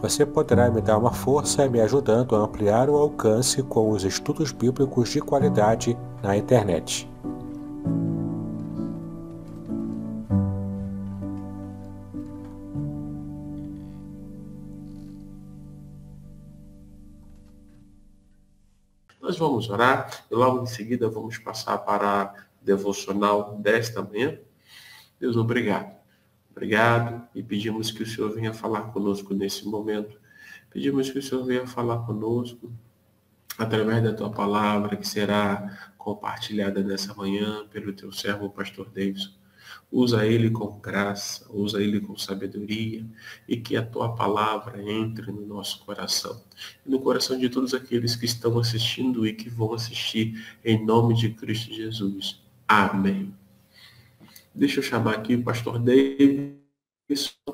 Você poderá me dar uma força me ajudando a ampliar o alcance com os estudos bíblicos de qualidade na internet. Nós vamos orar e logo em seguida vamos passar para a devocional desta manhã. Deus, obrigado. Obrigado e pedimos que o Senhor venha falar conosco nesse momento. Pedimos que o Senhor venha falar conosco através da tua palavra que será compartilhada nessa manhã pelo teu servo, pastor Davidson. Usa ele com graça, usa ele com sabedoria e que a tua palavra entre no nosso coração e no coração de todos aqueles que estão assistindo e que vão assistir em nome de Cristo Jesus. Amém. Deixa eu chamar aqui o pastor David.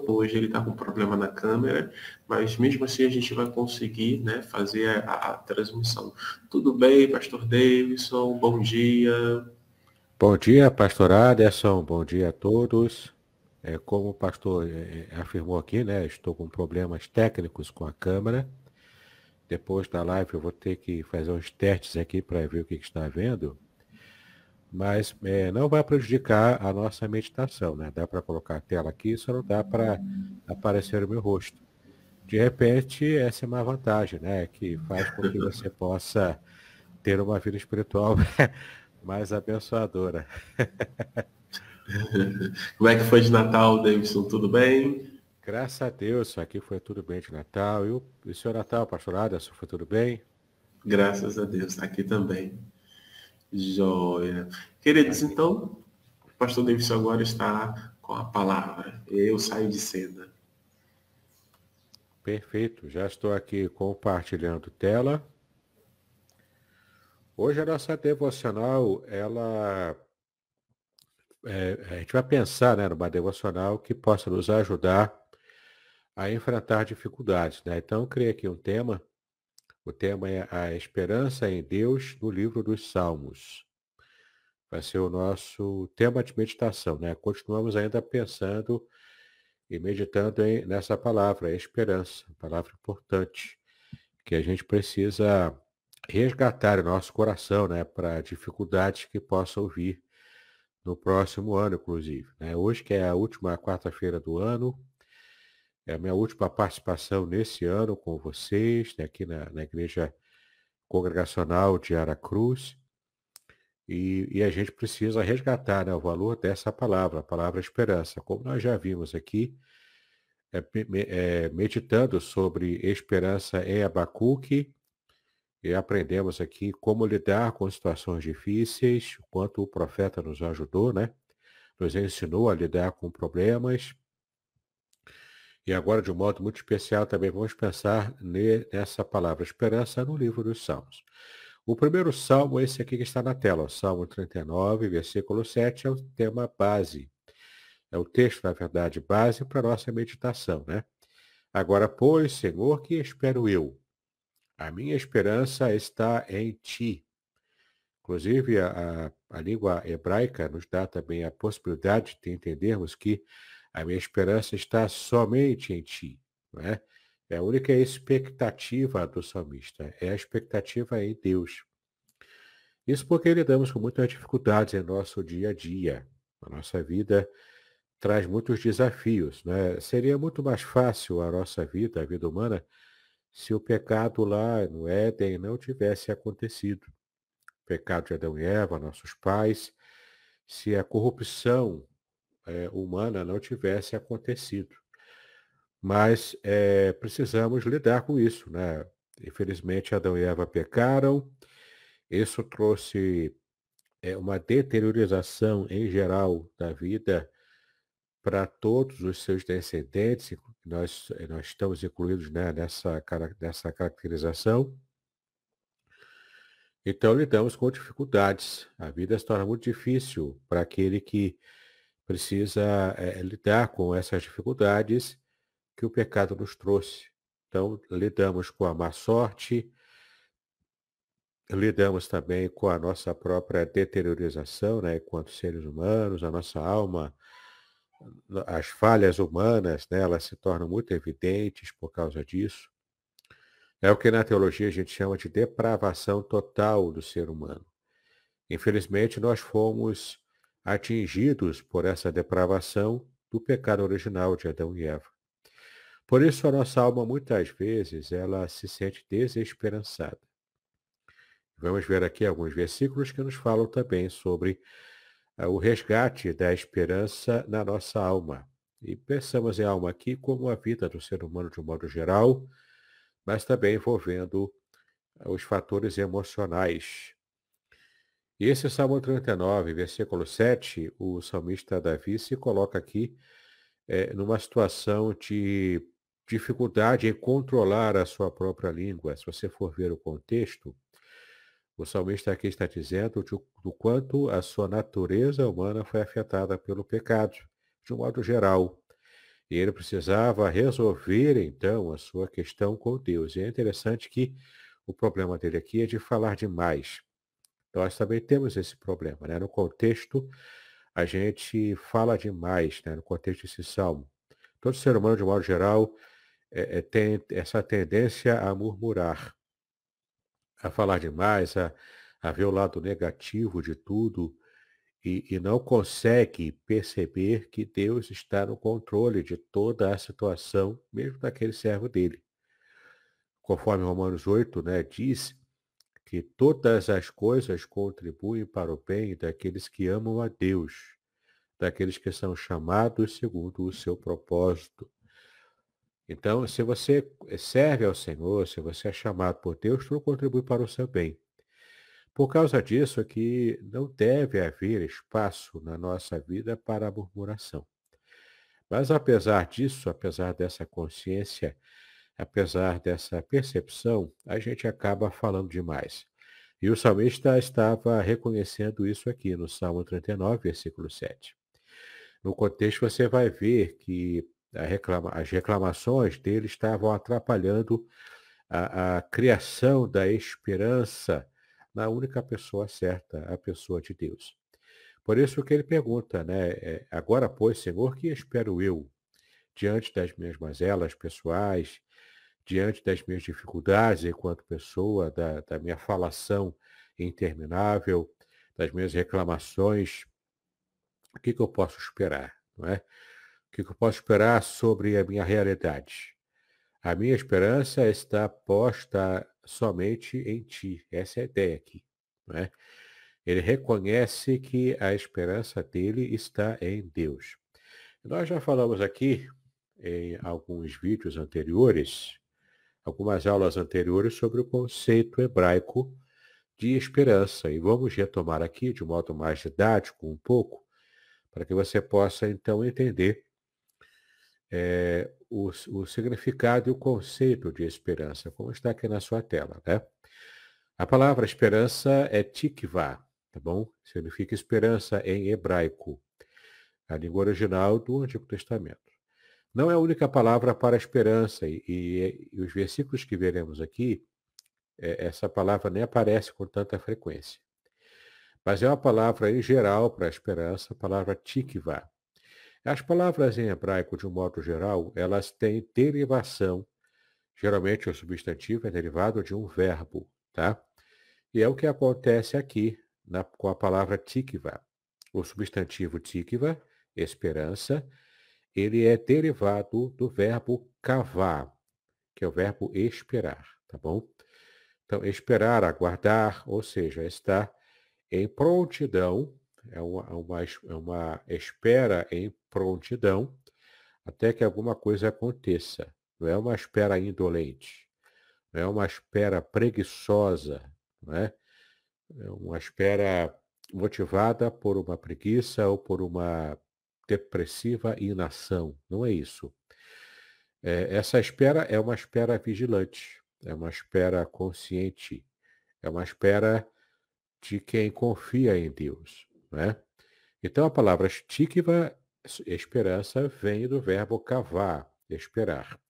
Hoje ele está com problema na câmera, mas mesmo assim a gente vai conseguir né, fazer a, a transmissão. Tudo bem, pastor Davidson? Bom dia. Bom dia, pastor Aderson. Bom dia a todos. É, como o pastor é, é, afirmou aqui, né, estou com problemas técnicos com a câmera. Depois da live eu vou ter que fazer uns testes aqui para ver o que, que está vendo mas é, não vai prejudicar a nossa meditação, né? Dá para colocar a tela aqui, só não dá para aparecer o meu rosto. De repente, essa é uma vantagem, né? Que faz com que você possa ter uma vida espiritual mais abençoadora. Como é que foi de Natal, Davidson? Tudo bem? Graças a Deus, aqui foi tudo bem de Natal. E o, e o senhor Natal, pastor Aderson, foi tudo bem? Graças a Deus, aqui também. Joia. Queridos, então, o pastor Davidson agora está com a palavra. Eu saio de cena. Perfeito. Já estou aqui compartilhando tela. Hoje a nossa devocional, ela é, a gente vai pensar né, numa devocional que possa nos ajudar a enfrentar dificuldades. Né? Então, eu criei aqui um tema o tema é a esperança em Deus no livro dos Salmos. Vai ser o nosso tema de meditação, né? Continuamos ainda pensando e meditando em, nessa palavra, esperança, palavra importante, que a gente precisa resgatar em nosso coração, né, para dificuldades que possam vir no próximo ano, inclusive. Né? Hoje, que é a última quarta-feira do ano, é a minha última participação nesse ano com vocês, né, aqui na, na Igreja Congregacional de Aracruz. E, e a gente precisa resgatar né, o valor dessa palavra, a palavra esperança. Como nós já vimos aqui, é, é, meditando sobre esperança em Abacuque, e aprendemos aqui como lidar com situações difíceis, o quanto o profeta nos ajudou, né? Nos ensinou a lidar com problemas, e agora, de um modo muito especial, também vamos pensar nessa palavra esperança no livro dos Salmos. O primeiro salmo é esse aqui que está na tela, o Salmo 39, versículo 7, é o tema base. É o texto, na verdade, base para a nossa meditação, né? Agora, pois, Senhor, que espero eu? A minha esperança está em ti. Inclusive, a, a, a língua hebraica nos dá também a possibilidade de entendermos que a minha esperança está somente em ti. Não é? é a única expectativa do salmista, é a expectativa em Deus. Isso porque lidamos com muitas dificuldades em nosso dia a dia. A nossa vida traz muitos desafios. Né? Seria muito mais fácil a nossa vida, a vida humana, se o pecado lá no Éden não tivesse acontecido. O pecado de Adão e Eva, nossos pais, se a corrupção é, humana não tivesse acontecido. Mas é, precisamos lidar com isso, né? Infelizmente, Adão e Eva pecaram. Isso trouxe é, uma deteriorização em geral da vida para todos os seus descendentes. Nós, nós estamos incluídos né, nessa, nessa caracterização. Então, lidamos com dificuldades. A vida se torna muito difícil para aquele que precisa é, lidar com essas dificuldades que o pecado nos trouxe. Então, lidamos com a má sorte, lidamos também com a nossa própria deteriorização, né, enquanto seres humanos, a nossa alma, as falhas humanas, né, elas se tornam muito evidentes por causa disso. É o que na teologia a gente chama de depravação total do ser humano. Infelizmente, nós fomos atingidos por essa depravação do pecado original de Adão e Eva. Por isso a nossa alma muitas vezes ela se sente desesperançada. Vamos ver aqui alguns versículos que nos falam também sobre uh, o resgate da esperança na nossa alma. E pensamos em alma aqui como a vida do ser humano de um modo geral, mas também envolvendo os fatores emocionais. E esse Salmo 39, versículo 7, o salmista Davi se coloca aqui é, numa situação de dificuldade em controlar a sua própria língua. Se você for ver o contexto, o salmista aqui está dizendo de, do quanto a sua natureza humana foi afetada pelo pecado, de um modo geral. E ele precisava resolver, então, a sua questão com Deus. E é interessante que o problema dele aqui é de falar demais. Nós também temos esse problema. Né? No contexto, a gente fala demais, né? no contexto desse salmo. Todo ser humano, de modo geral, é, é, tem essa tendência a murmurar, a falar demais, a, a ver o lado negativo de tudo e, e não consegue perceber que Deus está no controle de toda a situação, mesmo daquele servo dele. Conforme Romanos 8 né, diz que todas as coisas contribuem para o bem daqueles que amam a Deus, daqueles que são chamados segundo o seu propósito. Então, se você serve ao Senhor, se você é chamado por Deus, tudo contribui para o seu bem. Por causa disso é que não deve haver espaço na nossa vida para a murmuração. Mas apesar disso, apesar dessa consciência, apesar dessa percepção, a gente acaba falando demais. E o salmista estava reconhecendo isso aqui no Salmo 39, versículo 7. No contexto, você vai ver que reclama, as reclamações dele estavam atrapalhando a, a criação da esperança na única pessoa certa, a pessoa de Deus. Por isso que ele pergunta, né? É, agora, pois, Senhor, que espero eu diante das minhas mazelas pessoais, diante das minhas dificuldades enquanto pessoa, da, da minha falação interminável, das minhas reclamações, o que, que eu posso esperar, não é? O que eu posso esperar sobre a minha realidade? A minha esperança está posta somente em ti. Essa é a ideia aqui. Não é? Ele reconhece que a esperança dele está em Deus. Nós já falamos aqui em alguns vídeos anteriores, algumas aulas anteriores sobre o conceito hebraico de esperança. E vamos retomar aqui de modo mais didático um pouco, para que você possa então entender é, o, o, significado e o conceito de esperança, como está aqui na sua tela. Né? A palavra esperança é tikvah, tá bom? Significa esperança em hebraico, a língua original do Antigo Testamento. Não é a única palavra para esperança, e, e, e os versículos que veremos aqui, é, essa palavra nem aparece com tanta frequência. Mas é uma palavra em geral para esperança, a palavra tikvah. As palavras em hebraico, de um modo geral, elas têm derivação. Geralmente o substantivo é derivado de um verbo, tá? E é o que acontece aqui na, com a palavra tikva. O substantivo tikva, esperança, ele é derivado do verbo kavar, que é o verbo esperar, tá bom? Então, esperar, aguardar, ou seja, estar em prontidão é uma, é uma, é uma espera em prontidão até que alguma coisa aconteça. Não é uma espera indolente, não é uma espera preguiçosa, não é? É uma espera motivada por uma preguiça ou por uma depressiva inação. Não é isso. É, essa espera é uma espera vigilante, é uma espera consciente, é uma espera de quem confia em Deus. Né? Então a palavra stikva, esperança, vem do verbo cavar, esperar.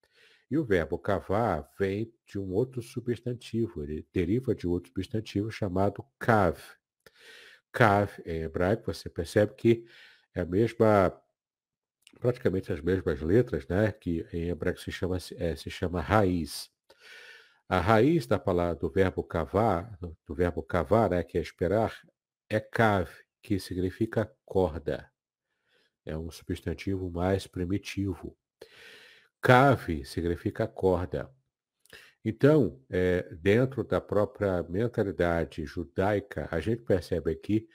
E o verbo cavar vem de um outro substantivo, ele deriva de outro substantivo chamado kav. Kav, em hebraico, você percebe que é a mesma, praticamente as mesmas letras, né? que em hebraico se chama, é, se chama raiz. A raiz da palavra do verbo cavar, do verbo cavar, né, que é esperar, é kav, que significa corda. É um substantivo mais primitivo. Cave significa corda. Então, é, dentro da própria mentalidade judaica, a gente percebe aqui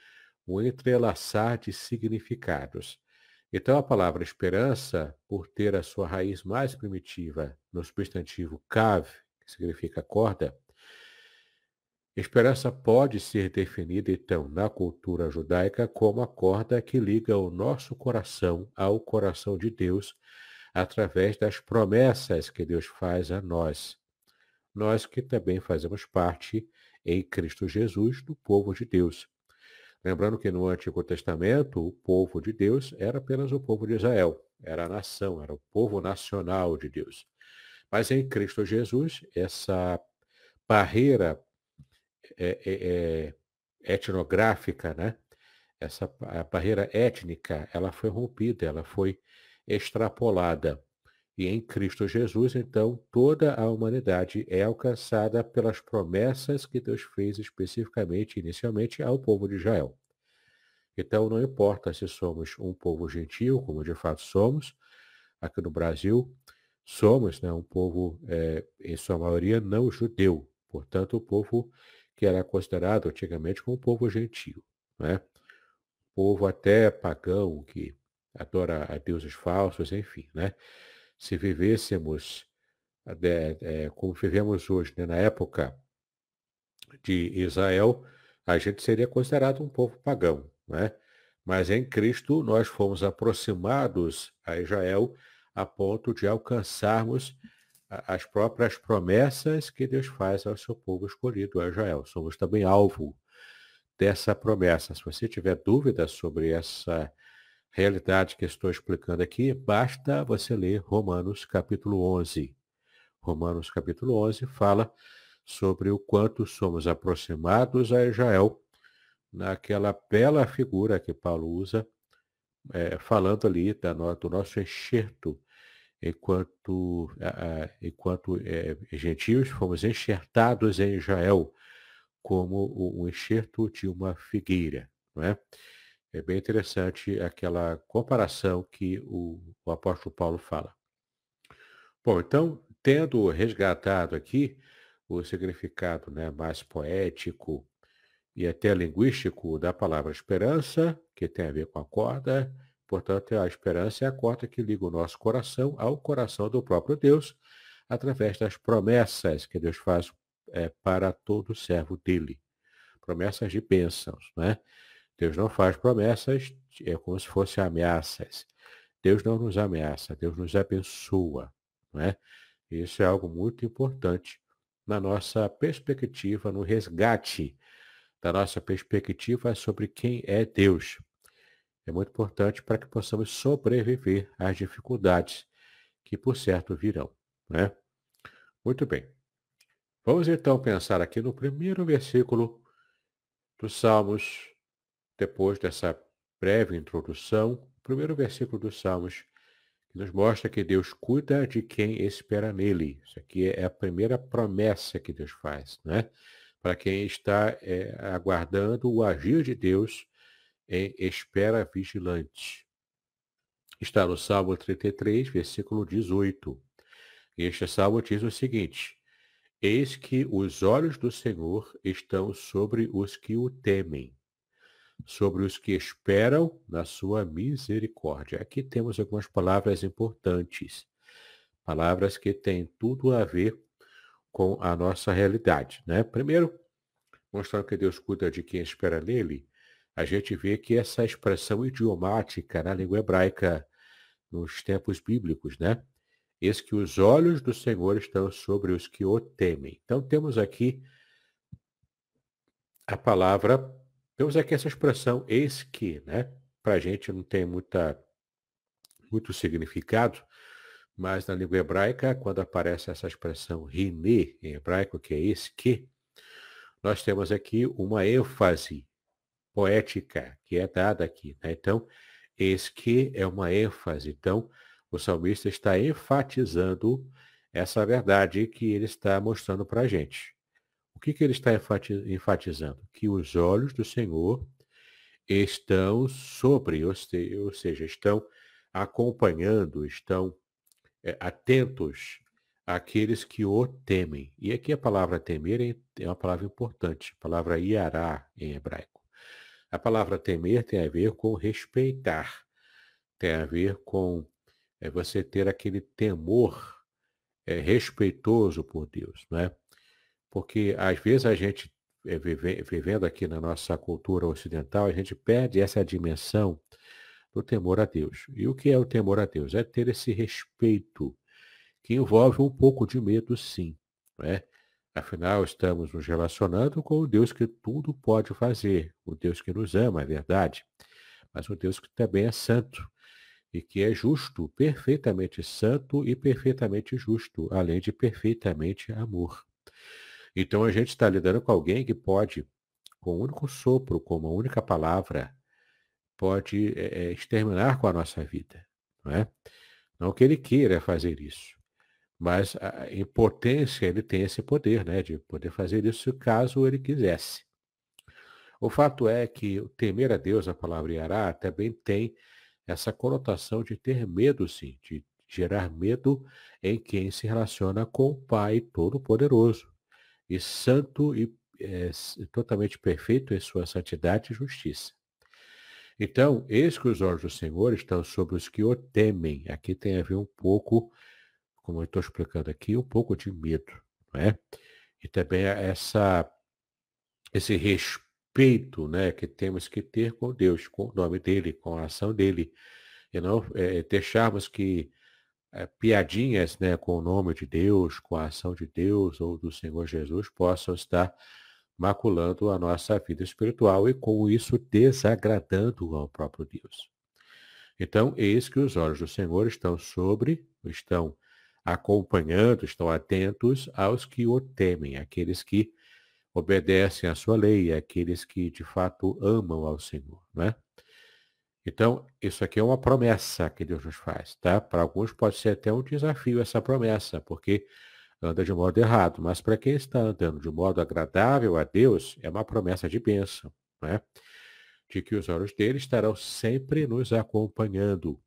um entrelaçar de significados. Então, a palavra esperança, por ter a sua raiz mais primitiva no substantivo cave, que significa corda, esperança pode ser definida, então, na cultura judaica, como a corda que liga o nosso coração ao coração de Deus através das promessas que Deus faz a nós. Nós que também fazemos parte, em Cristo Jesus, do povo de Deus. Lembrando que no Antigo Testamento, o povo de Deus era apenas o povo de Israel, era a nação, era o povo nacional de Deus. Mas em Cristo Jesus, essa barreira é, é, é, etnográfica, né? essa barreira étnica, ela foi rompida, ela foi extrapolada. E em Cristo Jesus, então, toda a humanidade é alcançada pelas promessas que Deus fez especificamente, inicialmente, ao povo de Israel. Então, não importa se somos um povo gentil, como de fato somos, aqui no Brasil, somos né, um povo, é, em sua maioria, não judeu. Portanto, o povo que era considerado antigamente como um povo gentil. Né? Povo até pagão, que adora a deuses falsos, enfim, né? Se vivêssemos é, como vivemos hoje, né, na época de Israel, a gente seria considerado um povo pagão, né? Mas em Cristo nós fomos aproximados a Israel a ponto de alcançarmos as próprias promessas que Deus faz ao seu povo escolhido, a Israel. Somos também alvo dessa promessa. Se você tiver dúvidas sobre essa realidade que estou explicando aqui, basta você ler Romanos capítulo 11. Romanos capítulo 11 fala sobre o quanto somos aproximados a Israel naquela bela figura que Paulo usa, é, falando ali da, do nosso enxerto, enquanto, enquanto é, gentios fomos enxertados em Israel, como o, enxerto de uma figueira. Não é? É bem interessante aquela comparação que o, o apóstolo Paulo fala. Bom, então, tendo resgatado aqui o significado né, mais poético e até linguístico da palavra esperança, que tem a ver com a corda, portanto, a esperança é a corda que liga o nosso coração ao coração do próprio Deus, através das promessas que Deus faz é, para todo servo dele. Promessas de bênçãos, né? Deus não faz promessas, é como se fossem ameaças. Deus não nos ameaça, Deus nos abençoa. Não é? Isso é algo muito importante na nossa perspectiva, no resgate da nossa perspectiva sobre quem é Deus. É muito importante para que possamos sobreviver às dificuldades que, por certo, virão. Né? Muito bem. Vamos então pensar aqui no primeiro versículo dos Salmos depois dessa breve introdução, o primeiro versículo dos Salmos, que nos mostra que Deus cuida de quem espera nele. Isso aqui é a primeira promessa que Deus faz, né? Para quem está é, aguardando o agir de Deus em espera vigilante. Está no Salmo 33, versículo 18. Este salmo diz o seguinte: Eis que os olhos do Senhor estão sobre os que o temem sobre os que esperam na sua misericórdia. Aqui temos algumas palavras importantes, palavras que têm tudo a ver com a nossa realidade. Né? Primeiro, mostrando que Deus cuida de quem espera nele, a gente vê que essa expressão idiomática na língua hebraica nos tempos bíblicos, né? Eis que os olhos do Senhor estão sobre os que o temem. Então temos aqui a palavra, temos aqui essa expressão eis que, né? Para a gente não tem muita, muito significado, mas na língua hebraica, quando aparece essa expressão rine em hebraico, que é eis que, nós temos aqui uma ênfase poética que é dada aqui. Né? Então, eis que é uma ênfase. Então, o salmista está enfatizando essa verdade que ele está mostrando para a gente. O que, que ele está enfatizando? Que os olhos do Senhor estão sobre, ou seja, estão acompanhando, estão é, atentos àqueles que o temem. E aqui a palavra temer é uma palavra importante, a palavra iará em hebraico. A palavra temer tem a ver com respeitar, tem a ver com é você ter aquele temor é, respeitoso por Deus, não é? Porque às vezes a gente, vive, vivendo aqui na nossa cultura ocidental, a gente perde essa dimensão do temor a Deus. E o que é o temor a Deus? É ter esse respeito, que envolve um pouco de medo, sim. Não é? Afinal, estamos nos relacionando com o Deus que tudo pode fazer, o Deus que nos ama, é verdade, mas o Deus que também é santo e que é justo, perfeitamente santo e perfeitamente justo, além de perfeitamente amor. Então a gente está lidando com alguém que pode, com um único sopro, com uma única palavra, pode é, exterminar com a nossa vida. Não é? Não que ele queira fazer isso, mas a, em potência ele tem esse poder, né, de poder fazer isso caso ele quisesse. O fato é que temer a Deus, a palavra Yará, também tem essa conotação de ter medo, sim, de gerar medo em quem se relaciona com o Pai Todo-Poderoso e santo e é, totalmente perfeito em sua santidade e justiça. Então, eis que os olhos do Senhor estão sobre os que o temem. Aqui tem a ver um pouco, como eu estou explicando aqui, um pouco de medo, não é? E também essa, esse respeito né, que temos que ter com Deus, com o nome dele, com a ação dele. E não é, deixarmos que é, piadinhas né, com o nome de Deus, com a ação de Deus ou do Senhor Jesus possam estar maculando a nossa vida espiritual e com isso desagradando ao próprio Deus. Então, eis que os olhos do Senhor estão sobre, estão acompanhando, estão atentos aos que o temem, aqueles que obedecem à sua lei, aqueles que de fato amam ao Senhor, né? Então, isso aqui é uma promessa que Deus nos faz, tá? Para alguns pode ser até um desafio essa promessa, porque anda de modo errado, mas para quem está andando de modo agradável a Deus, é uma promessa de bênção, né? De que os olhos dele estarão sempre nos acompanhando.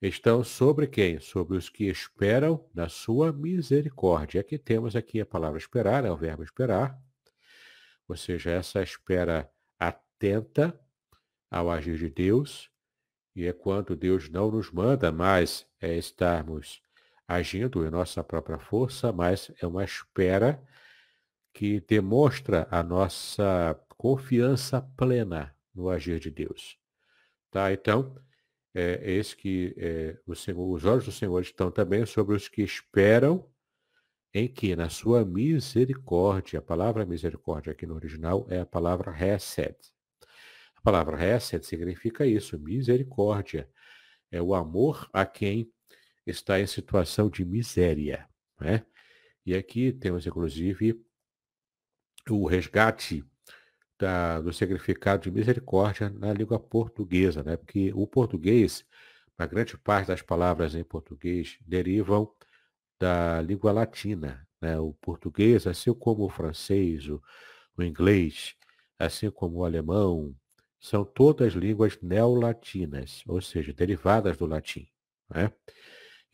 Estão sobre quem? Sobre os que esperam na sua misericórdia. Aqui temos aqui a palavra esperar, é o verbo esperar. Ou seja, essa espera atenta ao agir de Deus. E é quando Deus não nos manda mais é estarmos agindo em nossa própria força, mas é uma espera que demonstra a nossa confiança plena no agir de Deus. Tá? Então, é, esse que é, Senhor, os olhos do Senhor estão também sobre os que esperam em que, na sua misericórdia, a palavra misericórdia aqui no original é a palavra hesed. A palavra hesed significa isso, misericórdia. É o amor a quem está em situação de miséria. Né? E aqui temos, inclusive, o resgate da, do significado de misericórdia na língua portuguesa, né? porque o português, a grande parte das palavras em português derivam da língua latina. Né? O português, assim como o francês, o, o inglês, assim como o alemão, são todas línguas neolatinas, ou seja, derivadas do latim. Né?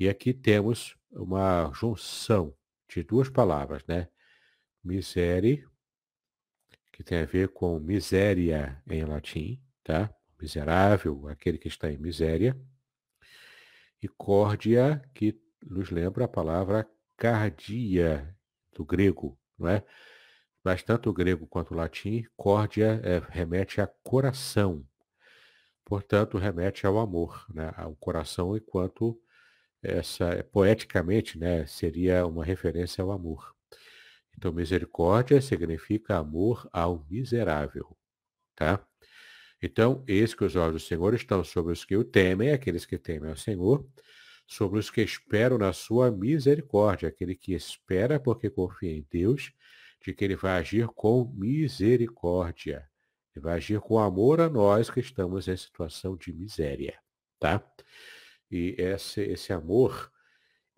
E aqui temos uma junção de duas palavras, né? Misere que tem a ver com miséria em latim, tá? Miserável, aquele que está em miséria. E córdia, que nos lembra a palavra cardia, do grego, não é? Mas tanto o grego quanto o latim, córdia é, remete a coração. Portanto, remete ao amor, né? ao coração, enquanto essa, poeticamente, né, seria uma referência ao amor. Então, misericórdia significa amor ao miserável, tá? Então, eis que os olhos do Senhor estão sobre os que o temem, aqueles que temem ao Senhor, sobre os que esperam na sua misericórdia, aquele que espera porque confia em Deus, de que ele vai agir com misericórdia. Ele vai agir com amor a nós que estamos em situação de miséria, tá? E esse, esse amor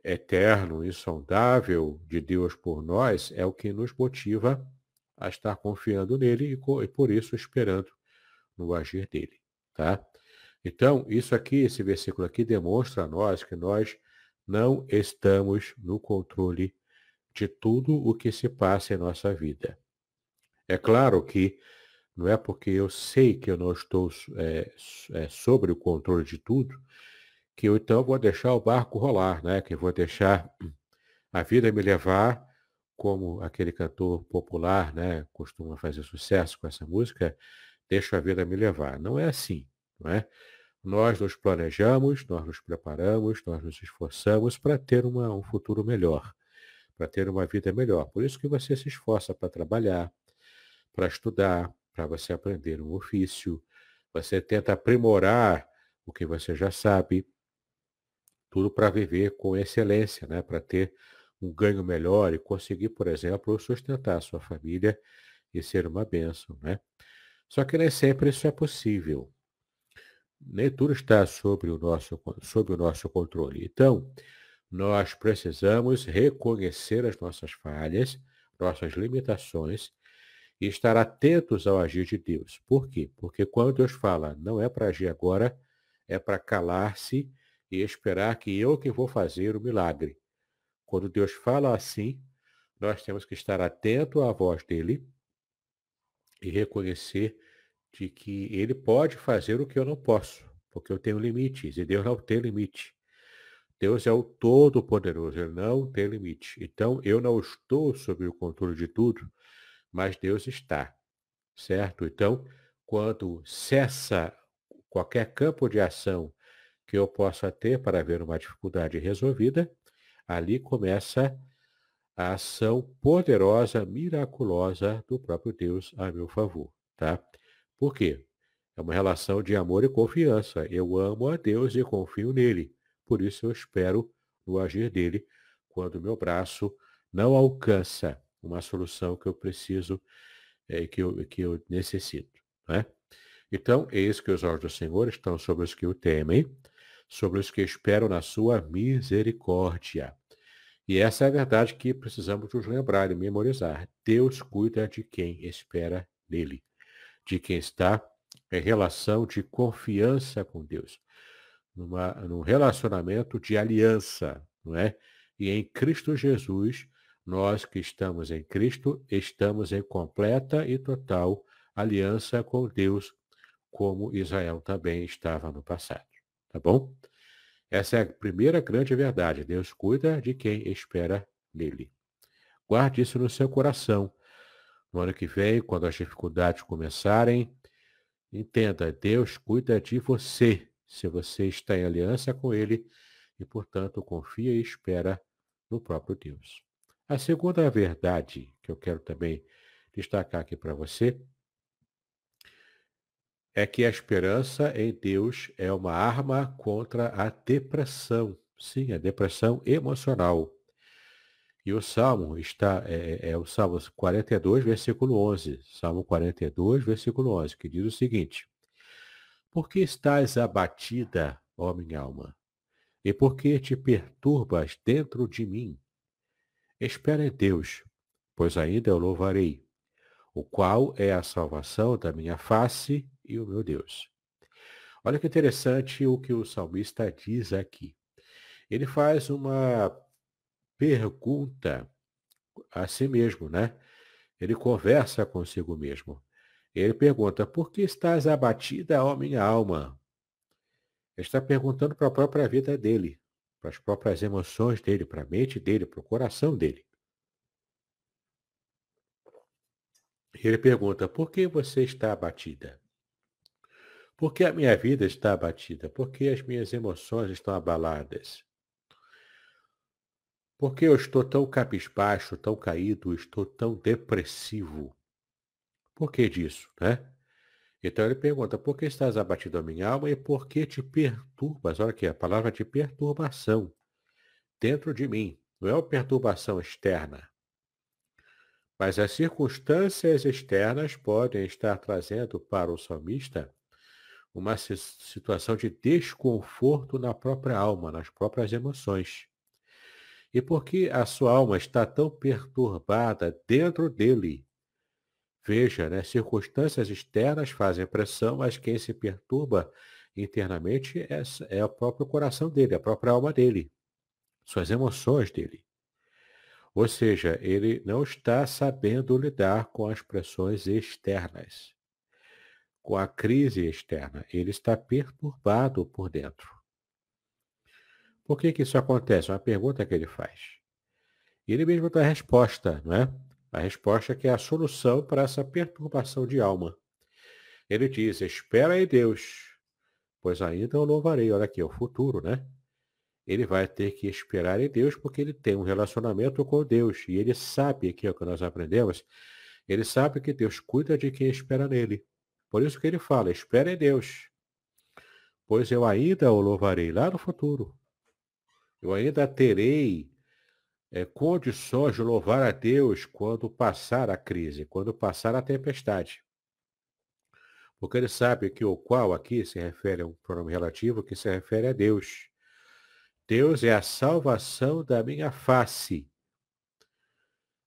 eterno, insondável de Deus por nós é o que nos motiva a estar confiando nele e, e por isso esperando no agir dele, tá? Então, isso aqui, esse versículo aqui demonstra a nós que nós não estamos no controle de tudo o que se passa em nossa vida. É claro que não é porque eu sei que eu não estou é, é, sobre o controle de tudo que eu então vou deixar o barco rolar, né? Que eu vou deixar a vida me levar, como aquele cantor popular, né, costuma fazer sucesso com essa música, deixa a vida me levar. Não é assim, não é? Nós nos planejamos, nós nos preparamos, nós nos esforçamos para ter uma, um futuro melhor, para ter uma vida melhor. Por isso que você se esforça para trabalhar, para estudar, para você aprender um ofício, você tenta aprimorar o que você já sabe, tudo para viver com excelência, né? para ter um ganho melhor e conseguir, por exemplo, sustentar a sua família e ser uma bênção. Né? Só que nem sempre isso é possível. Nem tudo está sobre o nosso, sob o nosso controle. Então, nós precisamos reconhecer as nossas falhas, nossas limitações e estar atentos ao agir de Deus. Por quê? Porque quando Deus fala, não é para agir agora, é para calar-se e esperar que eu que vou fazer o milagre. Quando Deus fala assim, nós temos que estar atento à voz dele e reconhecer de que ele pode fazer o que eu não posso, porque eu tenho limites e Deus não tem limite. Deus é o Todo-Poderoso, ele não tem limite. Então, eu não estou sob o controle de tudo, mas Deus está, certo? Então, quando cessa qualquer campo de ação que eu possa ter para ver uma dificuldade resolvida, ali começa a ação poderosa, miraculosa do próprio Deus a meu favor, tá? Por quê? É uma relação de amor e confiança. Eu amo a Deus e confio nele. Por isso eu espero no agir dele quando meu braço não alcança uma solução que eu preciso, é, que, eu, que eu necessito. Né? Então, eis que os olhos do Senhor estão sobre os que o temem, sobre os que esperam na sua misericórdia. E essa é a verdade que precisamos nos lembrar e memorizar. Deus cuida de quem espera nele, de quem está em relação de confiança com Deus, numa, num relacionamento de aliança, não é? E em Cristo Jesus, nós que estamos em Cristo, estamos em completa e total aliança com Deus, como Israel também estava no passado. Tá bom? Essa é a primeira grande verdade. Deus cuida de quem espera nele. Guarde isso no seu coração. No ano que vem, quando as dificuldades começarem, entenda, Deus cuida de você, se você está em aliança com Ele e, portanto, confia e espera no próprio Deus. A segunda verdade que eu quero também destacar aqui para você é que a esperança em Deus é uma arma contra a depressão. Sim, a depressão emocional. E o Salmo está, é, é, é o Salmo 42, versículo 11. Salmo 42, versículo 11, que diz o seguinte. Por que estás abatida, ó minha alma? E por que te perturbas dentro de mim? Espera em Deus, pois ainda eu louvarei, o qual é a salvação da minha face e o meu Deus. Olha que interessante o que o salmista diz aqui. Ele faz uma pergunta a si mesmo, né? Ele conversa consigo mesmo. Ele pergunta: Por que estás abatida, ó minha alma? Ele está perguntando para a própria vida dele, para as próprias emoções dele, para a mente dele, para o coração dele. Ele pergunta: Por que você está abatida? Por que a minha vida está abatida? Por que as minhas emoções estão abaladas? Por que eu estou tão cabisbaixo, tão caído, estou tão depressivo? Por que disso, né? Então ele pergunta, por que estás abatido a minha alma e por que te perturbas? Olha aqui, a palavra de perturbação dentro de mim. Não é uma perturbação externa. Mas as circunstâncias externas podem estar trazendo para o salmista uma situação de desconforto na própria alma, nas próprias emoções. E porque a sua alma está tão perturbada dentro dele, veja, né, circunstâncias externas fazem pressão, mas quem se perturba internamente é, é o próprio coração dele, a própria alma dele, suas emoções dele. Ou seja, ele não está sabendo lidar com as pressões externas com a crise externa. Ele está perturbado por dentro. Por que, que isso acontece? É uma pergunta que ele faz. Ele mesmo dá a resposta, não é? A resposta que é a solução para essa perturbação de alma. Ele diz, espera em Deus, pois ainda o louvarei. Olha aqui, é o futuro, né? Ele vai ter que esperar em Deus porque ele tem um relacionamento com Deus. E ele sabe, que é o que nós aprendemos, ele sabe que Deus cuida de quem espera nele. Por isso que ele fala, espere em Deus, pois eu ainda o louvarei lá no futuro. Eu ainda terei é, condições de louvar a Deus quando passar a crise, quando passar a tempestade. Porque ele sabe que o qual aqui se refere a um pronome relativo que se refere a Deus. Deus é a salvação da minha face.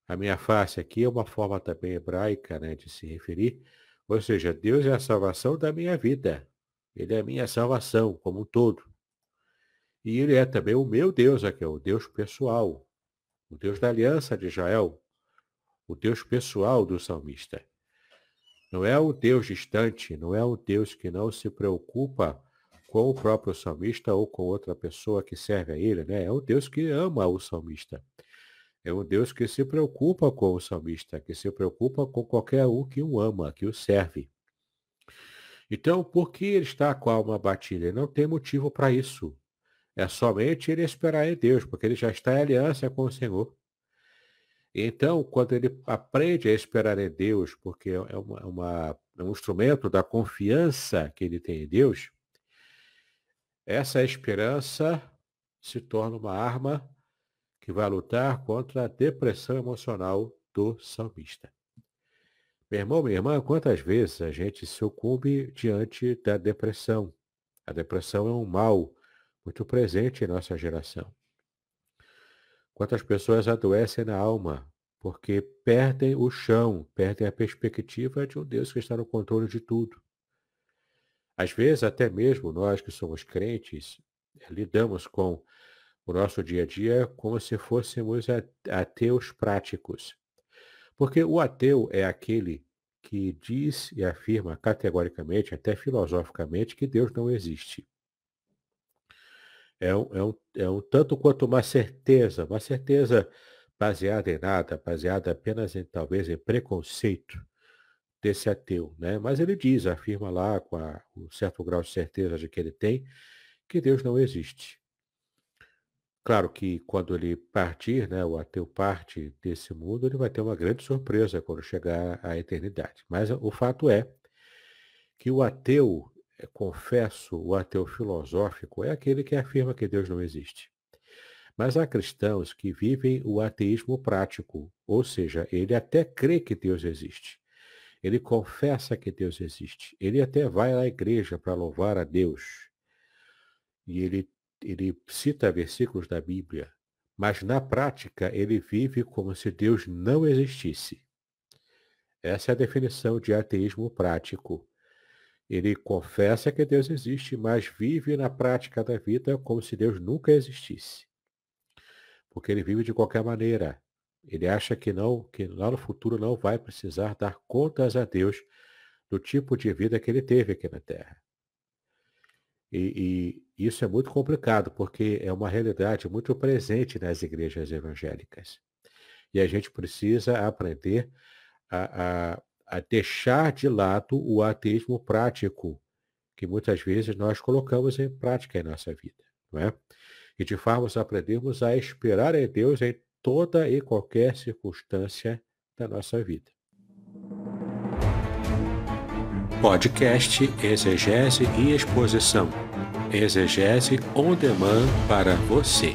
A minha face aqui é uma forma também hebraica né, de se referir ou seja, Deus é a salvação da minha vida. Ele é a minha salvação como um todo. E ele é também o meu Deus aqui, o Deus pessoal, o Deus da aliança de Israel, o Deus pessoal do salmista. Não é o Deus distante, não é o Deus que não se preocupa com o próprio salmista ou com outra pessoa que serve a ele, né? É o Deus que ama o salmista. É um Deus que se preocupa com o salmista, que se preocupa com qualquer um que o ama, que o serve. Então, por que ele está com a alma batida? Ele não tem motivo para isso. É somente ele esperar em Deus, porque ele já está em aliança com o Senhor. Então, quando ele aprende a esperar em Deus, porque é, uma, uma, é um instrumento da confiança que ele tem em Deus, essa esperança se torna uma arma que vai lutar contra a depressão emocional do salmista. Meu irmão, minha irmã, quantas vezes a gente sucumbe diante da depressão? A depressão é um mal muito presente em nossa geração. Quantas pessoas adoecem na alma porque perdem o chão, perdem a perspectiva de um Deus que está no controle de tudo. Às vezes, até mesmo nós que somos crentes, lidamos com o nosso dia a dia como se fôssemos ateus práticos. Porque o ateu é aquele que diz e afirma categoricamente, até filosoficamente, que Deus não existe. É um, é um, é um tanto quanto uma certeza, uma certeza baseada em nada, baseada apenas em talvez em preconceito desse ateu, né? Mas ele diz, afirma lá com a, um certo grau de certeza de que ele tem, que Deus não existe. Claro que quando ele partir, né, o ateu parte desse mundo, ele vai ter uma grande surpresa quando chegar à eternidade. Mas o fato é que o ateu, confesso, o ateu filosófico é aquele que afirma que Deus não existe. Mas há cristãos que vivem o ateísmo prático, ou seja, ele até crê que Deus existe. Ele confessa que Deus existe. Ele até vai à igreja para louvar a Deus. E ele ele cita versículos da Bíblia, mas na prática ele vive como se Deus não existisse. Essa é a definição de ateísmo prático. Ele confessa que Deus existe, mas vive na prática da vida como se Deus nunca existisse. Porque ele vive de qualquer maneira. Ele acha que não, que lá no futuro não vai precisar dar contas a Deus do tipo de vida que ele teve aqui na Terra. E, e, isso é muito complicado, porque é uma realidade muito presente nas igrejas evangélicas. E a gente precisa aprender a, a, a deixar de lado o ateísmo prático, que muitas vezes nós colocamos em prática em nossa vida. Não é? E de a aprendermos a esperar em Deus em toda e qualquer circunstância da nossa vida. Podcast Exegese e Exposição. Exegese on demand para você.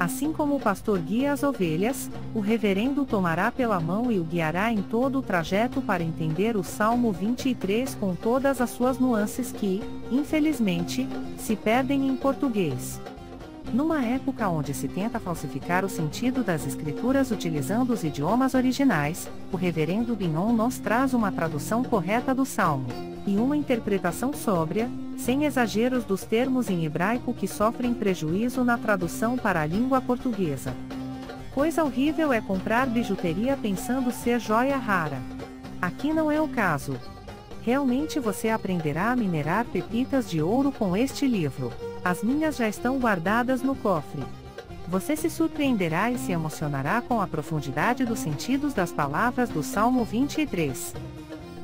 Assim como o pastor guia as ovelhas, o reverendo tomará pela mão e o guiará em todo o trajeto para entender o Salmo 23 com todas as suas nuances que, infelizmente, se perdem em português. Numa época onde se tenta falsificar o sentido das escrituras utilizando os idiomas originais, o reverendo Binon nos traz uma tradução correta do Salmo, e uma interpretação sóbria, sem exageros dos termos em hebraico que sofrem prejuízo na tradução para a língua portuguesa. Coisa horrível é comprar bijuteria pensando ser joia rara. Aqui não é o caso. Realmente você aprenderá a minerar pepitas de ouro com este livro. As minhas já estão guardadas no cofre. Você se surpreenderá e se emocionará com a profundidade dos sentidos das palavras do Salmo 23.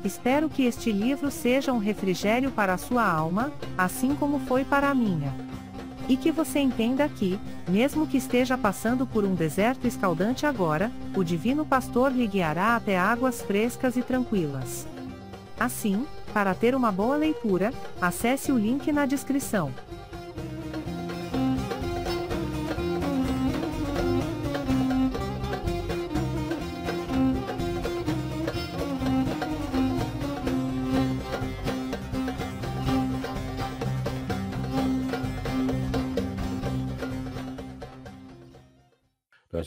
Espero que este livro seja um refrigério para a sua alma, assim como foi para a minha. E que você entenda que, mesmo que esteja passando por um deserto escaldante agora, o Divino Pastor lhe guiará até águas frescas e tranquilas. Assim, para ter uma boa leitura, acesse o link na descrição.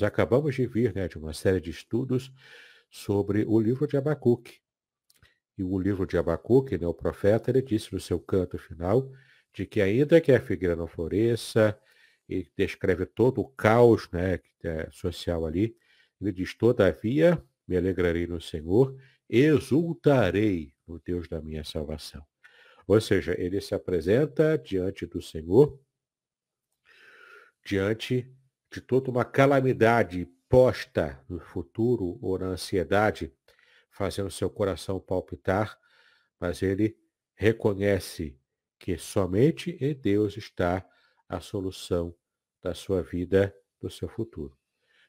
Nós acabamos de vir né, de uma série de estudos sobre o livro de Abacuque. E o livro de Abacuque, né, o profeta, ele disse no seu canto final de que ainda que a figueira não floresça, e descreve todo o caos né, é social ali, ele diz, todavia me alegrarei no Senhor, exultarei no Deus da minha salvação. Ou seja, ele se apresenta diante do Senhor, diante de toda uma calamidade posta no futuro ou na ansiedade, fazendo seu coração palpitar, mas ele reconhece que somente em Deus está a solução da sua vida, do seu futuro.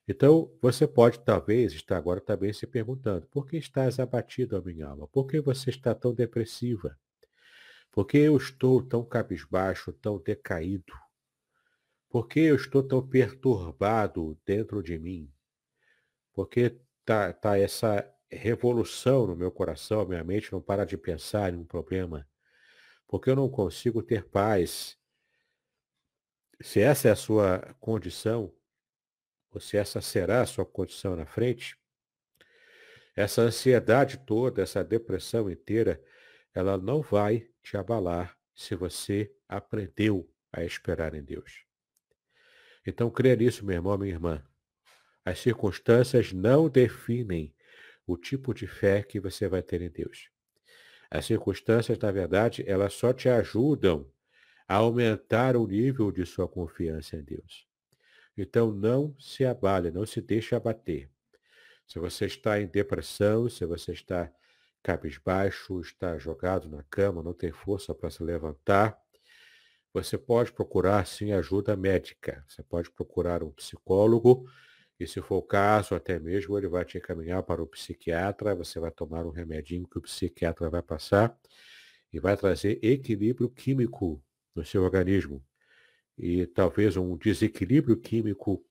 Então, você pode talvez estar agora também se perguntando, por que estás abatido, minha alma? Por que você está tão depressiva? Por que eu estou tão cabisbaixo, tão decaído? Por que eu estou tão perturbado dentro de mim? Por que tá, tá essa revolução no meu coração, minha mente não para de pensar em um problema? Porque eu não consigo ter paz. Se essa é a sua condição, ou se essa será a sua condição na frente, essa ansiedade toda, essa depressão inteira, ela não vai te abalar se você aprendeu a esperar em Deus. Então, creia nisso, meu irmão, minha irmã. As circunstâncias não definem o tipo de fé que você vai ter em Deus. As circunstâncias, na verdade, elas só te ajudam a aumentar o nível de sua confiança em Deus. Então, não se abale, não se deixe abater. Se você está em depressão, se você está cabisbaixo, está jogado na cama, não tem força para se levantar, você pode procurar sim ajuda médica. Você pode procurar um psicólogo e, se for o caso, até mesmo ele vai te encaminhar para o psiquiatra. Você vai tomar um remedinho que o psiquiatra vai passar e vai trazer equilíbrio químico no seu organismo. E talvez um desequilíbrio químico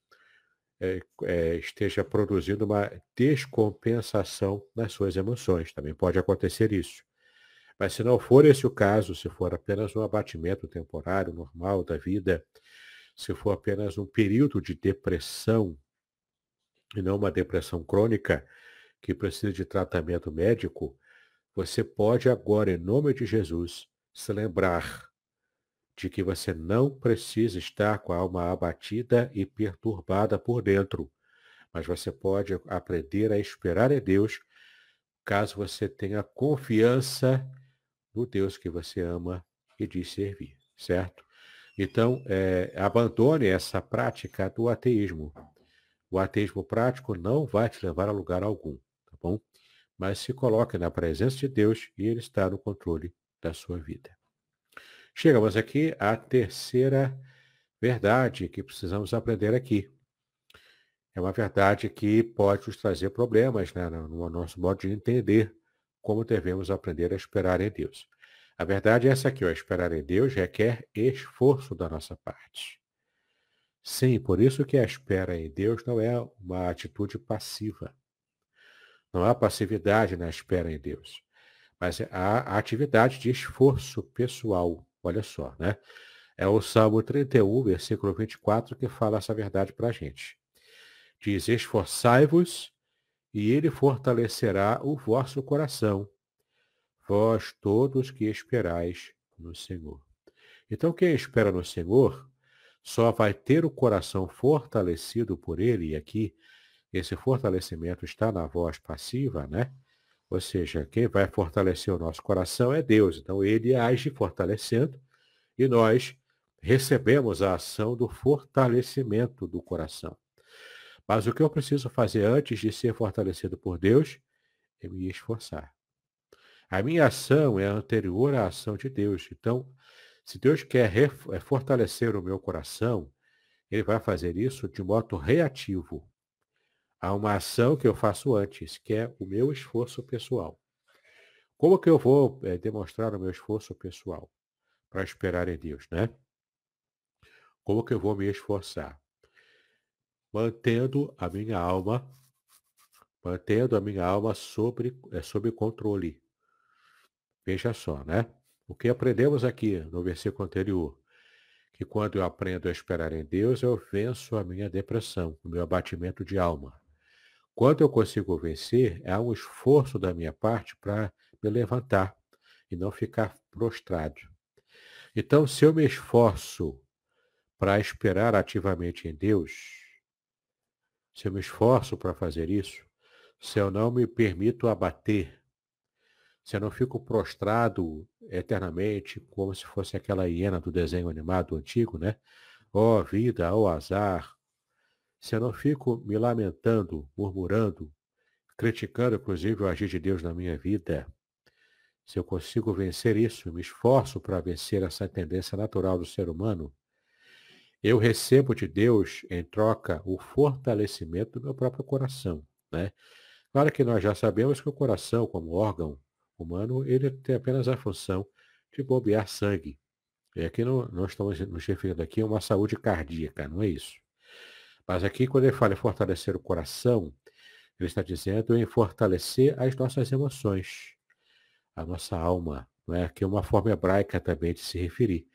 é, é, esteja produzindo uma descompensação nas suas emoções. Também pode acontecer isso. Mas se não for esse o caso, se for apenas um abatimento temporário, normal da vida, se for apenas um período de depressão, e não uma depressão crônica, que precisa de tratamento médico, você pode agora, em nome de Jesus, se lembrar de que você não precisa estar com a alma abatida e perturbada por dentro, mas você pode aprender a esperar em Deus caso você tenha confiança no Deus que você ama e diz servir, certo? Então, é, abandone essa prática do ateísmo. O ateísmo prático não vai te levar a lugar algum, tá bom? Mas se coloque na presença de Deus e Ele está no controle da sua vida. Chegamos aqui à terceira verdade que precisamos aprender aqui. É uma verdade que pode nos trazer problemas né, no nosso modo de entender como devemos aprender a esperar em Deus. A verdade é essa aqui, ó, esperar em Deus requer esforço da nossa parte. Sim, por isso que a espera em Deus não é uma atitude passiva. Não há passividade na espera em Deus, mas há atividade de esforço pessoal. Olha só, né? É o Salmo 31, versículo 24, que fala essa verdade para a gente. Diz, esforçai-vos e ele fortalecerá o vosso coração, vós todos que esperais no Senhor. Então, quem espera no Senhor só vai ter o coração fortalecido por ele, e aqui esse fortalecimento está na voz passiva, né? Ou seja, quem vai fortalecer o nosso coração é Deus. Então, ele age fortalecendo e nós recebemos a ação do fortalecimento do coração. Mas o que eu preciso fazer antes de ser fortalecido por Deus é me esforçar. A minha ação é anterior à ação de Deus. Então, se Deus quer é, fortalecer o meu coração, ele vai fazer isso de modo reativo a uma ação que eu faço antes, que é o meu esforço pessoal. Como que eu vou é, demonstrar o meu esforço pessoal para esperar em Deus, né? Como que eu vou me esforçar? Mantendo a minha alma, mantendo a minha alma sobre, é, sob controle. Veja só, né? O que aprendemos aqui no versículo anterior? Que quando eu aprendo a esperar em Deus, eu venço a minha depressão, o meu abatimento de alma. Quando eu consigo vencer, há um esforço da minha parte para me levantar e não ficar prostrado. Então, se eu me esforço para esperar ativamente em Deus, se eu me esforço para fazer isso, se eu não me permito abater, se eu não fico prostrado eternamente, como se fosse aquela hiena do desenho animado antigo, né? Ó oh, vida, ó oh, azar. Se eu não fico me lamentando, murmurando, criticando inclusive o agir de Deus na minha vida, se eu consigo vencer isso, me esforço para vencer essa tendência natural do ser humano, eu recebo de Deus, em troca, o fortalecimento do meu próprio coração. Né? Claro que nós já sabemos que o coração, como órgão humano, ele tem apenas a função de bombear sangue. E aqui não, nós estamos nos referindo aqui a uma saúde cardíaca, não é isso. Mas aqui, quando ele fala em fortalecer o coração, ele está dizendo em fortalecer as nossas emoções, a nossa alma, não é? que é uma forma hebraica também de se referir.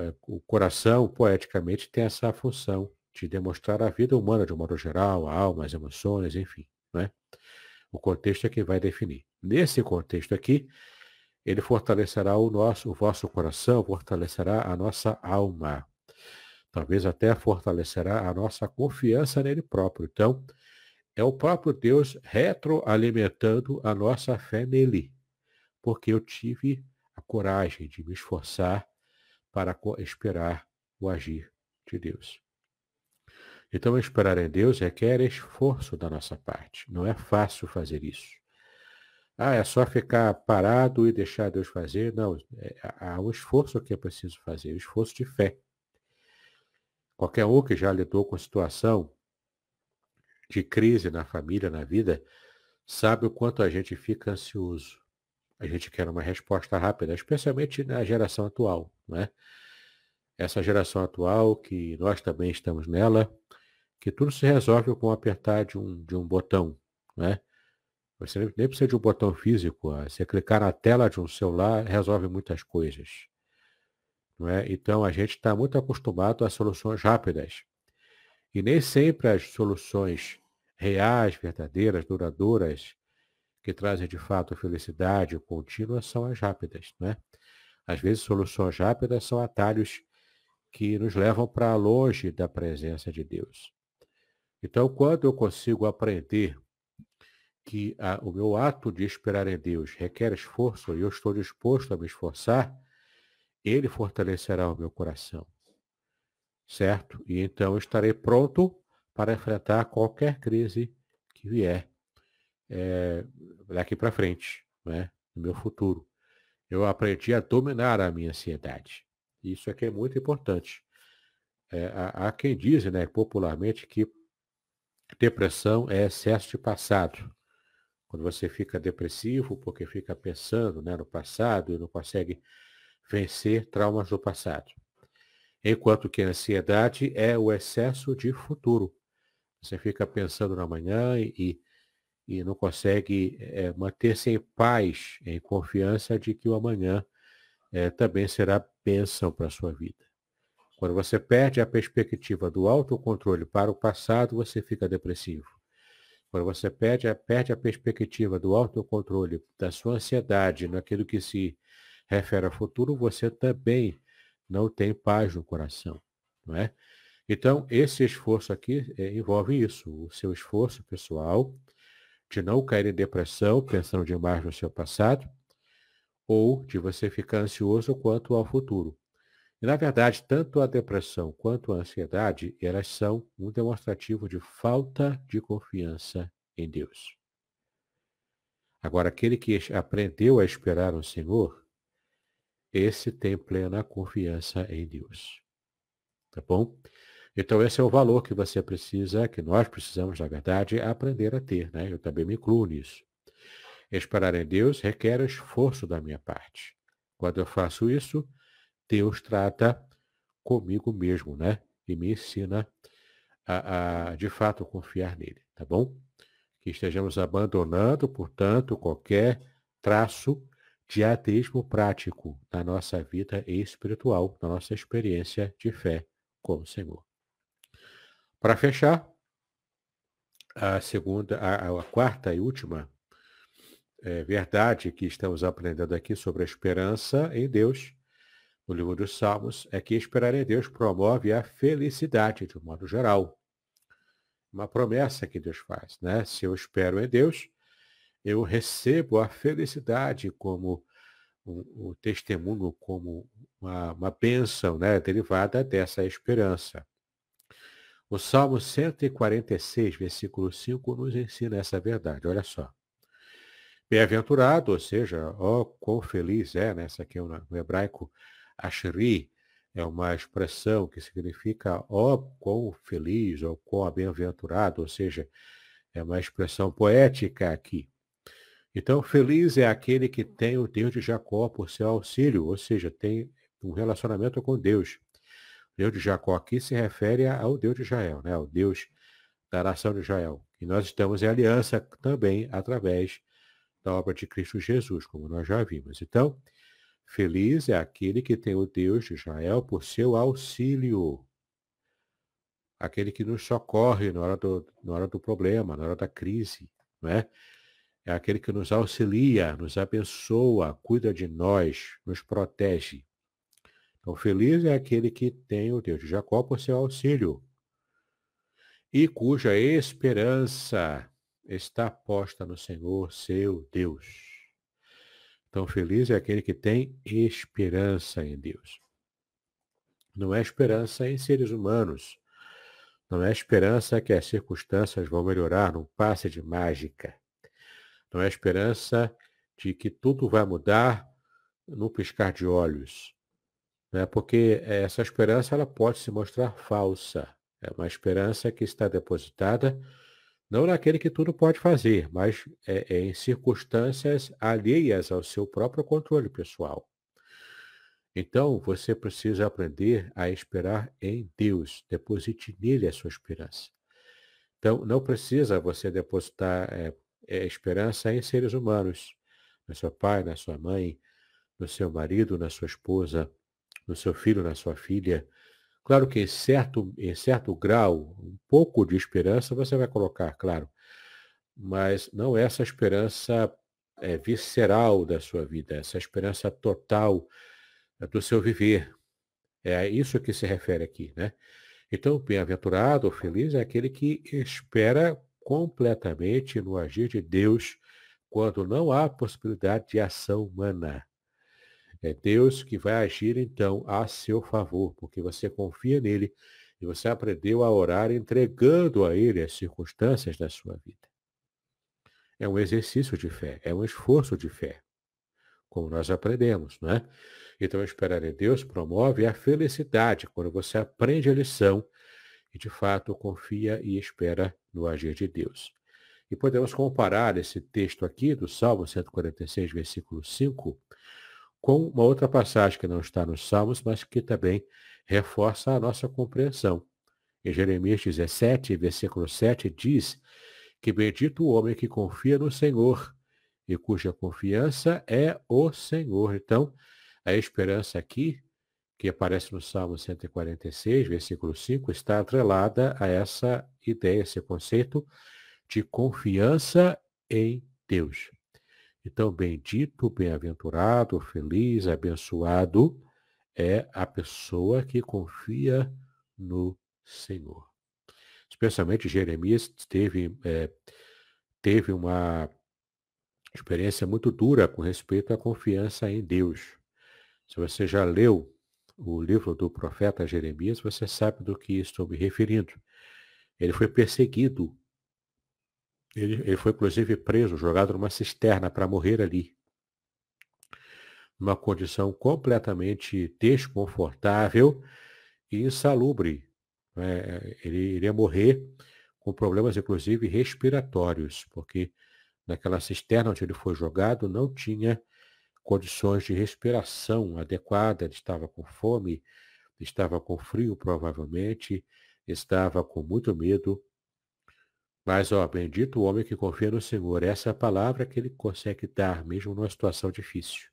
É, o coração, poeticamente, tem essa função de demonstrar a vida humana de um modo geral, a alma, as emoções, enfim. Né? O contexto é que vai definir. Nesse contexto aqui, ele fortalecerá o nosso, o vosso coração, fortalecerá a nossa alma. talvez até fortalecerá a nossa confiança nele próprio. Então, é o próprio Deus retroalimentando a nossa fé nele, porque eu tive a coragem de me esforçar para esperar o agir de Deus. Então, esperar em Deus requer esforço da nossa parte. Não é fácil fazer isso. Ah, é só ficar parado e deixar Deus fazer? Não, é, há um esforço que é preciso fazer, um esforço de fé. Qualquer um que já lidou com situação de crise na família, na vida, sabe o quanto a gente fica ansioso. A gente quer uma resposta rápida, especialmente na geração atual, não é? Essa geração atual, que nós também estamos nela, que tudo se resolve com apertar de um, de um botão, né? Você nem precisa de um botão físico, você clicar na tela de um celular resolve muitas coisas. Não é? Então a gente está muito acostumado a soluções rápidas. E nem sempre as soluções reais, verdadeiras, duradouras, que trazem de fato felicidade contínua são as rápidas. Não é? Às vezes soluções rápidas são atalhos que nos levam para longe da presença de Deus. Então, quando eu consigo aprender que a, o meu ato de esperar em Deus requer esforço e eu estou disposto a me esforçar, ele fortalecerá o meu coração. Certo? E então eu estarei pronto para enfrentar qualquer crise que vier é, daqui para frente, né? no meu futuro. Eu aprendi a dominar a minha ansiedade. Isso aqui é muito importante. É, há, há quem diz né, popularmente que Depressão é excesso de passado. Quando você fica depressivo porque fica pensando né, no passado e não consegue vencer traumas do passado. Enquanto que a ansiedade é o excesso de futuro. Você fica pensando na manhã e, e não consegue é, manter-se em paz, em confiança de que o amanhã é, também será bênção para a sua vida. Quando você perde a perspectiva do autocontrole para o passado, você fica depressivo. Quando você perde a, perde a perspectiva do autocontrole da sua ansiedade naquilo que se refere ao futuro, você também não tem paz no coração. Não é? Então, esse esforço aqui é, envolve isso, o seu esforço pessoal de não cair em depressão pensando demais no seu passado, ou de você ficar ansioso quanto ao futuro. E, na verdade, tanto a depressão quanto a ansiedade, elas são um demonstrativo de falta de confiança em Deus. Agora, aquele que aprendeu a esperar no Senhor, esse tem plena confiança em Deus. Tá bom? Então, esse é o valor que você precisa, que nós precisamos, na verdade, aprender a ter. Né? Eu também me incluo nisso. Esperar em Deus requer esforço da minha parte. Quando eu faço isso, Deus trata comigo mesmo, né? E me ensina a, a, de fato confiar nele, tá bom? Que estejamos abandonando, portanto, qualquer traço de ateísmo prático na nossa vida espiritual, na nossa experiência de fé com o Senhor. Para fechar, a segunda, a, a quarta e última é, verdade que estamos aprendendo aqui sobre a esperança em Deus no livro dos Salmos é que esperar em Deus promove a felicidade, de um modo geral. Uma promessa que Deus faz, né? Se eu espero em Deus, eu recebo a felicidade como um testemunho, como uma, uma bênção né? derivada dessa esperança. O Salmo 146, versículo 5, nos ensina essa verdade. Olha só. Bem-aventurado, ou seja, ó, quão feliz é, né? Essa aqui é no hebraico, Ashri é uma expressão que significa ó oh, quão feliz ou quão bem-aventurado, ou seja, é uma expressão poética aqui. Então, feliz é aquele que tem o Deus de Jacó por seu auxílio, ou seja, tem um relacionamento com Deus. Deus de Jacó aqui se refere ao Deus de Israel, né? ao Deus da nação de Israel. E nós estamos em aliança também através da obra de Cristo Jesus, como nós já vimos. Então, Feliz é aquele que tem o Deus de Israel por seu auxílio. Aquele que nos socorre na hora do, na hora do problema, na hora da crise. Não é? é aquele que nos auxilia, nos abençoa, cuida de nós, nos protege. Então, feliz é aquele que tem o Deus de Jacó por seu auxílio e cuja esperança está posta no Senhor, seu Deus. Então, feliz é aquele que tem esperança em Deus. Não é esperança em seres humanos. Não é esperança que as circunstâncias vão melhorar num passe de mágica. Não é esperança de que tudo vai mudar no piscar de olhos. Né? Porque essa esperança ela pode se mostrar falsa. É uma esperança que está depositada não naquele que tudo pode fazer, mas é, é em circunstâncias alheias ao seu próprio controle pessoal. Então, você precisa aprender a esperar em Deus. Deposite nele a sua esperança. Então, não precisa você depositar é, é, esperança em seres humanos, no seu pai, na sua mãe, no seu marido, na sua esposa, no seu filho, na sua filha, Claro que em certo, em certo grau, um pouco de esperança você vai colocar, claro. Mas não é essa esperança é, visceral da sua vida, essa esperança total é, do seu viver. É isso que se refere aqui, né? Então, bem-aventurado feliz é aquele que espera completamente no agir de Deus quando não há possibilidade de ação humana. É Deus que vai agir então a seu favor, porque você confia nele e você aprendeu a orar entregando a ele as circunstâncias da sua vida. É um exercício de fé, é um esforço de fé, como nós aprendemos, não é? Então, esperar em Deus promove a felicidade quando você aprende a lição e, de fato, confia e espera no agir de Deus. E podemos comparar esse texto aqui do Salmo 146, versículo 5, com uma outra passagem que não está nos Salmos, mas que também reforça a nossa compreensão. Em Jeremias 17, versículo 7, diz que bendito o homem que confia no Senhor e cuja confiança é o Senhor. Então, a esperança aqui, que aparece no Salmo 146, versículo 5, está atrelada a essa ideia, esse conceito de confiança em Deus. Então, bendito, bem-aventurado, feliz, abençoado é a pessoa que confia no Senhor. Especialmente Jeremias teve, é, teve uma experiência muito dura com respeito à confiança em Deus. Se você já leu o livro do profeta Jeremias, você sabe do que estou me referindo. Ele foi perseguido ele, ele foi inclusive preso, jogado numa cisterna para morrer ali. Numa condição completamente desconfortável e insalubre. É, ele iria morrer com problemas, inclusive, respiratórios, porque naquela cisterna onde ele foi jogado não tinha condições de respiração adequada, ele estava com fome, estava com frio provavelmente, estava com muito medo, mas, ó, bendito o homem que confia no Senhor. Essa é a palavra que ele consegue dar, mesmo numa situação difícil.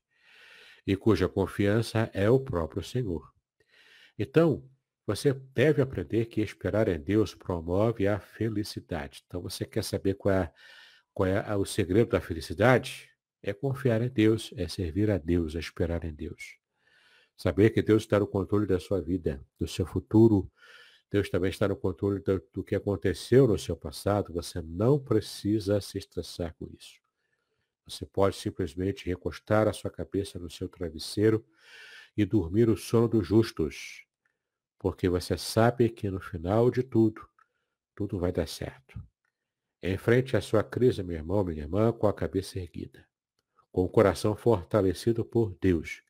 E cuja confiança é o próprio Senhor. Então, você deve aprender que esperar em Deus promove a felicidade. Então, você quer saber qual é, qual é o segredo da felicidade? É confiar em Deus, é servir a Deus, é esperar em Deus. Saber que Deus está no controle da sua vida, do seu futuro, Deus também está no controle do, do que aconteceu no seu passado. Você não precisa se estressar com isso. Você pode simplesmente recostar a sua cabeça no seu travesseiro e dormir o sono dos justos, porque você sabe que no final de tudo, tudo vai dar certo. Em frente à sua crise, meu irmão, minha irmã, com a cabeça erguida, com o coração fortalecido por Deus.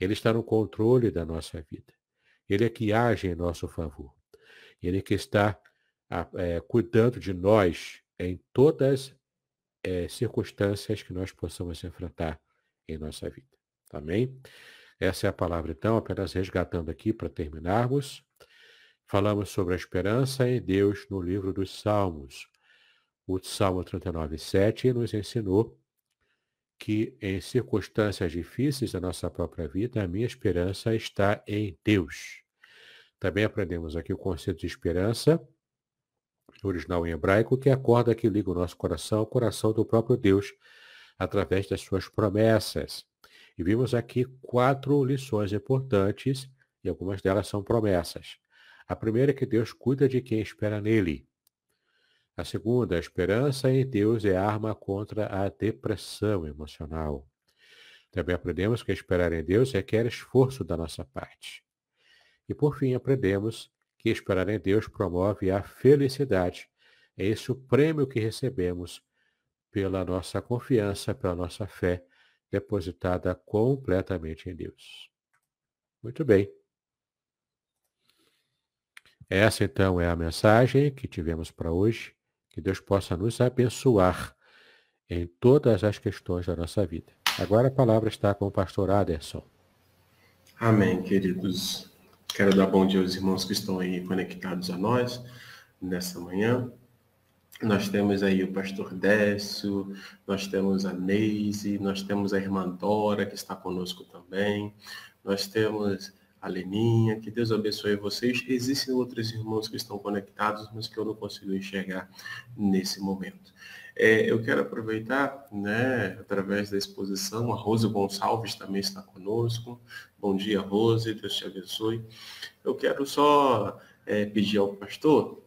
Ele está no controle da nossa vida. Ele é que age em nosso favor. Ele que está é, cuidando de nós em todas é, circunstâncias que nós possamos enfrentar em nossa vida. Amém? Essa é a palavra, então, apenas resgatando aqui para terminarmos. Falamos sobre a esperança em Deus no livro dos Salmos. O Salmo 39, 7 nos ensinou que em circunstâncias difíceis da nossa própria vida, a minha esperança está em Deus. Também aprendemos aqui o conceito de esperança, original em hebraico, que é a corda que liga o nosso coração ao coração do próprio Deus através das suas promessas. E vimos aqui quatro lições importantes e algumas delas são promessas. A primeira é que Deus cuida de quem espera nele. A segunda, a esperança em Deus é arma contra a depressão emocional. Também aprendemos que esperar em Deus requer esforço da nossa parte. E por fim, aprendemos que esperar em Deus promove a felicidade. É esse o prêmio que recebemos pela nossa confiança, pela nossa fé depositada completamente em Deus. Muito bem. Essa então é a mensagem que tivemos para hoje. Que Deus possa nos abençoar em todas as questões da nossa vida. Agora a palavra está com o pastor Aderson. Amém, queridos. Quero dar bom dia aos irmãos que estão aí conectados a nós nessa manhã. Nós temos aí o pastor Décio, nós temos a Neise, nós temos a irmã Dora, que está conosco também, nós temos a Leninha, que Deus abençoe vocês. Existem outros irmãos que estão conectados, mas que eu não consigo enxergar nesse momento. É, eu quero aproveitar, né, através da exposição, a Rose Gonçalves também está conosco. Bom dia, Rose, Deus te abençoe. Eu quero só é, pedir ao pastor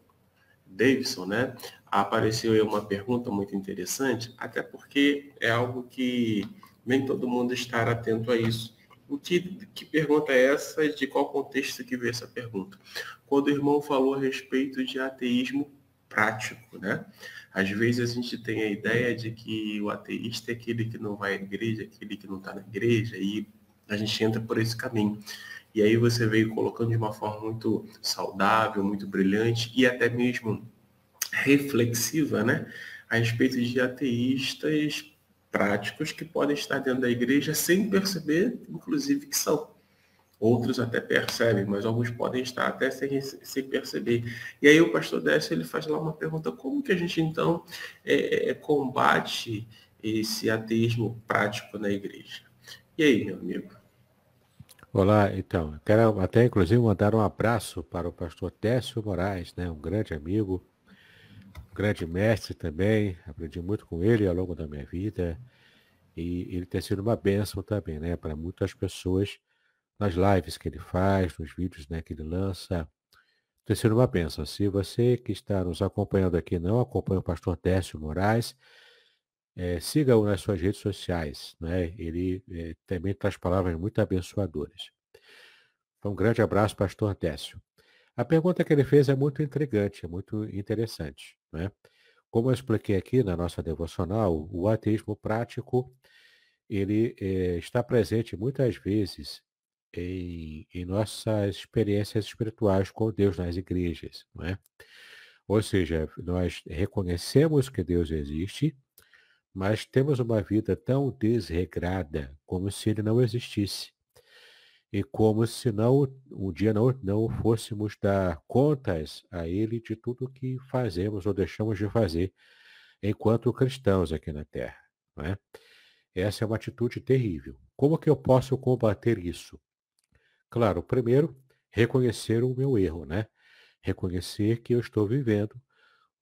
Davidson, né, apareceu aí uma pergunta muito interessante, até porque é algo que nem todo mundo está atento a isso. O que, que pergunta é essa e de qual contexto que veio essa pergunta? Quando o irmão falou a respeito de ateísmo prático, né? Às vezes a gente tem a ideia de que o ateísta é aquele que não vai à igreja, aquele que não está na igreja, e a gente entra por esse caminho. E aí você veio colocando de uma forma muito saudável, muito brilhante e até mesmo reflexiva, né? A respeito de ateístas práticos que podem estar dentro da igreja sem perceber, inclusive, que são. Outros até percebem, mas alguns podem estar até sem, sem perceber. E aí o pastor Décio, ele faz lá uma pergunta, como que a gente então é, é, combate esse ateísmo prático na igreja? E aí, meu amigo? Olá, então, quero até inclusive mandar um abraço para o pastor Décio Moraes, né, um grande amigo, grande mestre também, aprendi muito com ele ao longo da minha vida. E ele tem sido uma bênção também, né, para muitas pessoas nas lives que ele faz, nos vídeos né, que ele lança. Tem sido uma bênção. Se você que está nos acompanhando aqui não acompanha o pastor Décio Moraes, é, siga-o nas suas redes sociais. Né? Ele é, também traz palavras muito abençoadoras. Então, um grande abraço, pastor Décio. A pergunta que ele fez é muito intrigante, é muito interessante. Né? Como eu expliquei aqui na nossa devocional, o ateísmo prático ele é, está presente muitas vezes em, em, nossas experiências espirituais com Deus nas igrejas. É? Ou seja, nós reconhecemos que Deus existe, mas temos uma vida tão desregrada como se ele não existisse e como se não um dia não, não fôssemos dar contas a ele de tudo que fazemos ou deixamos de fazer enquanto cristãos aqui na Terra. Não é? Essa é uma atitude terrível. Como que eu posso combater isso? Claro, primeiro, reconhecer o meu erro, né? Reconhecer que eu estou vivendo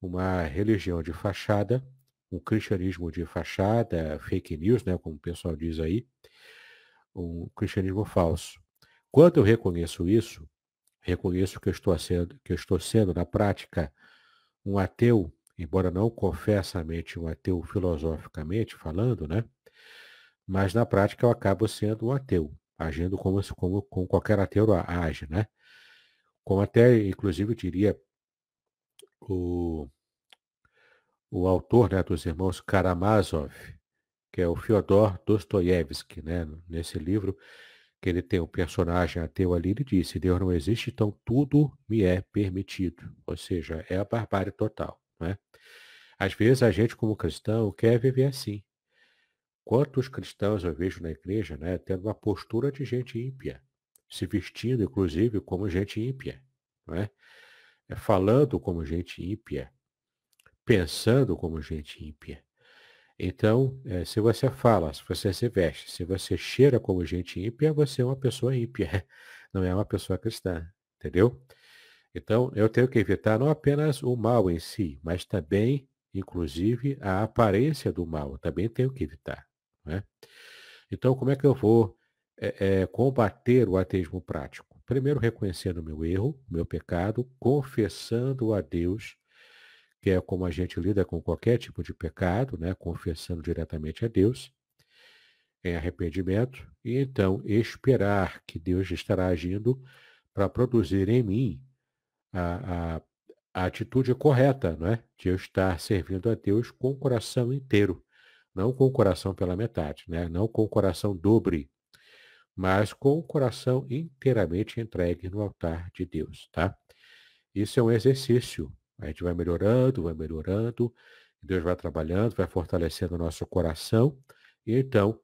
uma religião de fachada, um cristianismo de fachada, fake news, né, como o pessoal diz aí, um cristianismo falso. Quando eu reconheço isso, reconheço que eu estou sendo, que eu estou sendo na prática um ateu, embora não confessamente um ateu filosoficamente falando, né? Mas na prática eu acabo sendo um ateu, agindo como, como, como qualquer ateu age, né? Como até, inclusive, diria o, o autor né, dos irmãos Karamazov, que é o Fyodor Dostoiévski, né? Nesse livro, que ele tem um personagem ateu ali, ele disse, Deus não existe, então tudo me é permitido. Ou seja, é a barbárie total. Né? Às vezes a gente, como cristão, quer viver assim. Quantos cristãos eu vejo na igreja né, tendo uma postura de gente ímpia, se vestindo, inclusive, como gente ímpia, não é? é falando como gente ímpia, pensando como gente ímpia. Então, é, se você fala, se você se veste, se você cheira como gente ímpia, você é uma pessoa ímpia, não é uma pessoa cristã, entendeu? Então, eu tenho que evitar não apenas o mal em si, mas também, inclusive, a aparência do mal. Também tenho que evitar. Né? Então, como é que eu vou é, é, combater o ateísmo prático? primeiro reconhecendo o meu erro, meu pecado, confessando a Deus, que é como a gente lida com qualquer tipo de pecado, né? confessando diretamente a Deus, em arrependimento, e então esperar que Deus estará agindo para produzir em mim a, a, a, atitude correta, não é? de eu estar servindo a Deus com o coração inteiro, não com o coração pela metade, né? não com o coração dobre, mas com o coração inteiramente entregue no altar de Deus, tá? Isso é um exercício. A gente vai melhorando, vai melhorando, Deus vai trabalhando, vai fortalecendo o nosso coração, e então,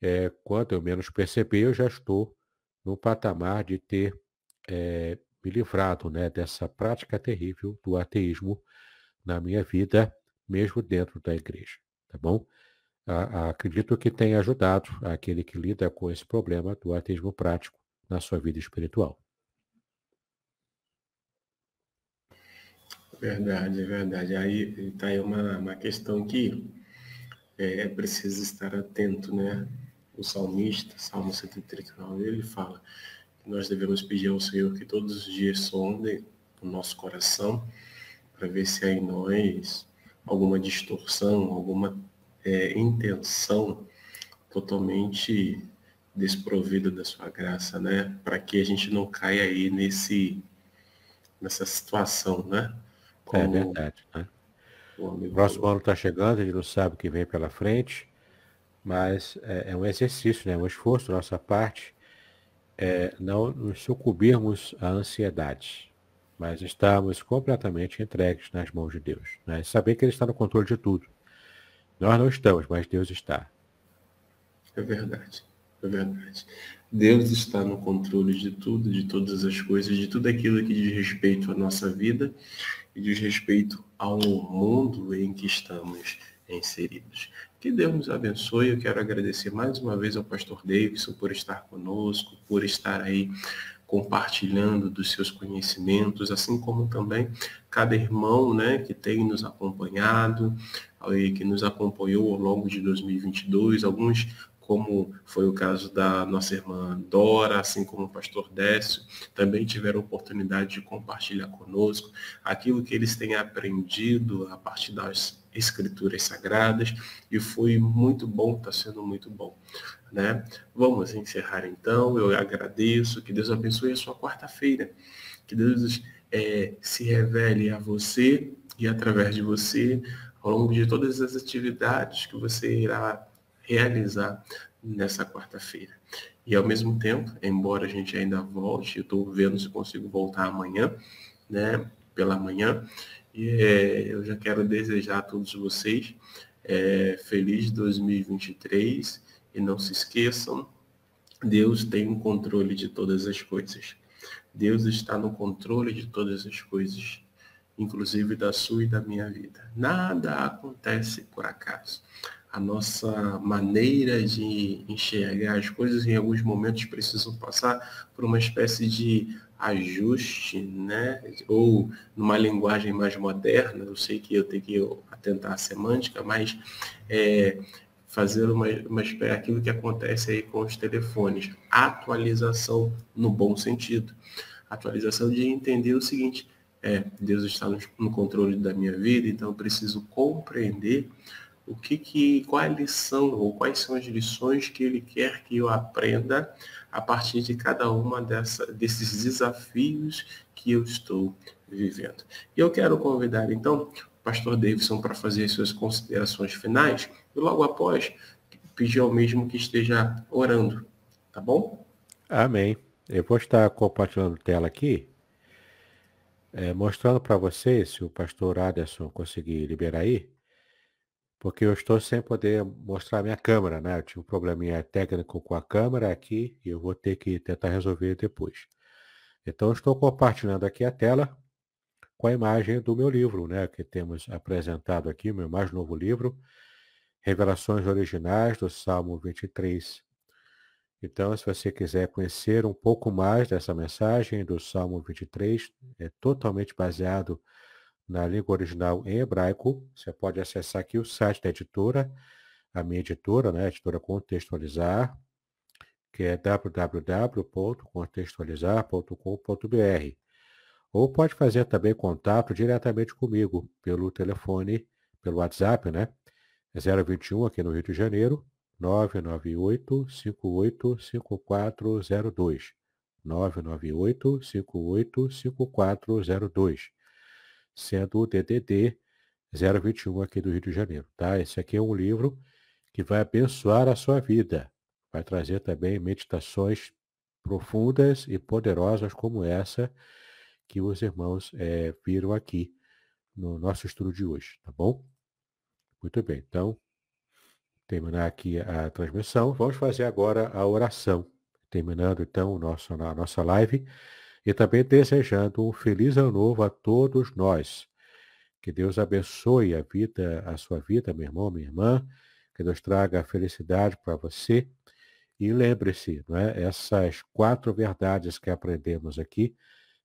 é, quando eu menos perceber, eu já estou no patamar de ter é, me livrado né, dessa prática terrível do ateísmo na minha vida, mesmo dentro da igreja, tá bom? acredito que tenha ajudado aquele que lida com esse problema do ateísmo prático na sua vida espiritual. Verdade, verdade. Aí está aí uma, uma questão que é, é preciso estar atento, né? O salmista, Salmo 139, ele fala que nós devemos pedir ao Senhor que todos os dias sonde o nosso coração para ver se há em nós alguma distorção, alguma é, intenção totalmente desprovida da sua graça, né? Para que a gente não caia aí nesse nessa situação, né? É Como... É verdade, né? O próximo ano está chegando, a gente não sabe o que vem pela frente, mas é, é um exercício, né? um esforço da nossa parte, é, não nos sucumbirmos à ansiedade, mas estarmos completamente entregues nas mãos de Deus. Né? Saber que Ele está no controle de tudo. Nós não estamos, mas Deus está. É verdade, é verdade. Deus está no controle de tudo, de todas as coisas, de tudo aquilo que diz respeito à nossa vida e diz respeito ao mundo em que estamos inseridos. Que Deus nos abençoe. Eu quero agradecer mais uma vez ao pastor Davidson por estar conosco, por estar aí compartilhando dos seus conhecimentos, assim como também cada irmão né, que tem nos acompanhado, que nos acompanhou ao longo de 2022, alguns como foi o caso da nossa irmã Dora, assim como o pastor Décio, também tiveram oportunidade de compartilhar conosco aquilo que eles têm aprendido a partir das escrituras sagradas e foi muito bom, está sendo muito bom. Né? Vamos encerrar então, eu agradeço, que Deus abençoe a sua quarta-feira, que Deus é, se revele a você e através de você ao longo de todas as atividades que você irá realizar nessa quarta-feira. E ao mesmo tempo, embora a gente ainda volte, eu estou vendo se consigo voltar amanhã, né, pela manhã, e é, eu já quero desejar a todos vocês é, feliz 2023 e não se esqueçam, Deus tem o um controle de todas as coisas. Deus está no controle de todas as coisas inclusive da sua e da minha vida. Nada acontece por acaso. A nossa maneira de enxergar as coisas em alguns momentos precisam passar por uma espécie de ajuste, né? Ou numa linguagem mais moderna, eu sei que eu tenho que atentar à semântica, mas é, fazer uma, uma aquilo que acontece aí com os telefones, atualização no bom sentido. Atualização de entender o seguinte, é, Deus está no controle da minha vida, então eu preciso compreender o que, que qual é a lição ou quais são as lições que Ele quer que eu aprenda a partir de cada uma dessa, desses desafios que eu estou vivendo. E eu quero convidar então o pastor Davidson para fazer as suas considerações finais e logo após pedir ao mesmo que esteja orando, tá bom? Amém. Eu vou estar compartilhando tela aqui é, mostrando para vocês, se o pastor Aderson conseguir liberar aí, porque eu estou sem poder mostrar minha câmera, né? Eu tive um probleminha técnico com a câmera aqui e eu vou ter que tentar resolver depois. Então, estou compartilhando aqui a tela com a imagem do meu livro, né? Que temos apresentado aqui, meu mais novo livro, Revelações Originais do Salmo 23 então, se você quiser conhecer um pouco mais dessa mensagem do Salmo 23, é totalmente baseado na língua original em hebraico, você pode acessar aqui o site da editora, a minha editora, né, a editora Contextualizar, que é www.contextualizar.com.br. Ou pode fazer também contato diretamente comigo pelo telefone, pelo WhatsApp, né? 021 aqui no Rio de Janeiro, 998 585402. 998 585402. Sendo o DDD 021 aqui do Rio de Janeiro, tá? Esse aqui é um livro que vai abençoar a sua vida. Vai trazer também meditações profundas e poderosas como essa que os irmãos é, viram aqui no nosso estudo de hoje, tá bom? Muito bem, então, terminar aqui a transmissão, vamos fazer agora a oração, terminando então nosso, a nossa live e também desejando um feliz ano novo a todos nós. Que Deus abençoe a vida, a sua vida, meu irmão, minha irmã, que Deus traga felicidade para você. E lembre-se, não é? essas quatro verdades que aprendemos aqui,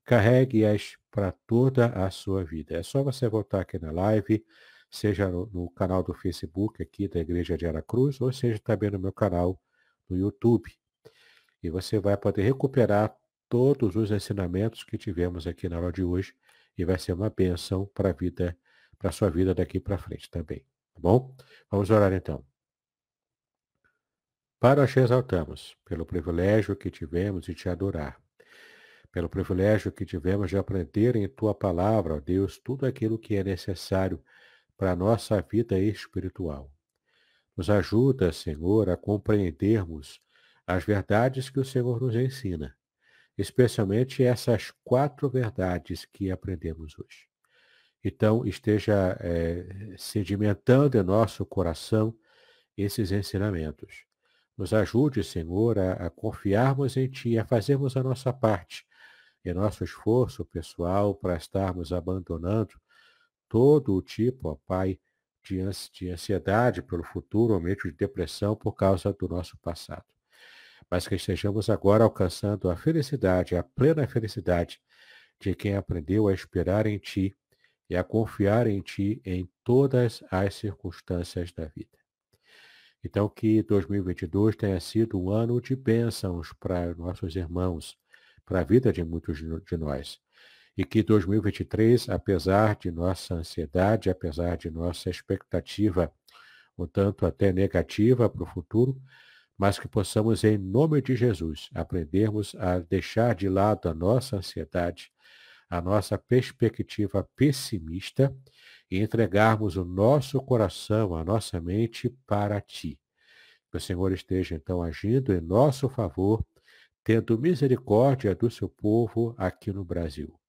carregue-as para toda a sua vida. É só você voltar aqui na live, seja no, no, canal do Facebook aqui da Igreja de Aracruz, ou seja também no meu canal no YouTube. E você vai poder recuperar todos os ensinamentos que tivemos aqui na aula de hoje e vai ser uma bênção para a vida, para a sua vida daqui para frente também. Tá bom? Vamos orar então. Para nós te exaltamos pelo privilégio que tivemos de te adorar, pelo privilégio que tivemos de aprender em tua palavra, ó Deus, tudo aquilo que é necessário para a nossa vida espiritual. Nos ajuda, Senhor, a compreendermos as verdades que o Senhor nos ensina, especialmente essas quatro verdades que aprendemos hoje. Então, esteja é, sedimentando em nosso coração esses ensinamentos. Nos ajude, Senhor, a, a confiarmos em Ti, a fazermos a nossa parte, em nosso esforço pessoal para estarmos abandonando todo o tipo, ó Pai, de, de ansiedade pelo futuro, ou mesmo de depressão por causa do nosso passado. Mas que estejamos agora alcançando a felicidade, a plena felicidade de quem aprendeu a esperar em Ti e a confiar em Ti em todas as circunstâncias da vida. Então, que 2022 tenha sido um ano de bênçãos para nossos irmãos, para a vida de muitos de nós. E que 2023, apesar de nossa ansiedade, apesar de nossa expectativa, um tanto até negativa para o futuro, mas que possamos, em nome de Jesus, aprendermos a deixar de lado a nossa ansiedade, a nossa perspectiva pessimista e entregarmos o nosso coração, a nossa mente para ti. Que o Senhor esteja então agindo em nosso favor, tendo misericórdia do seu povo aqui no Brasil.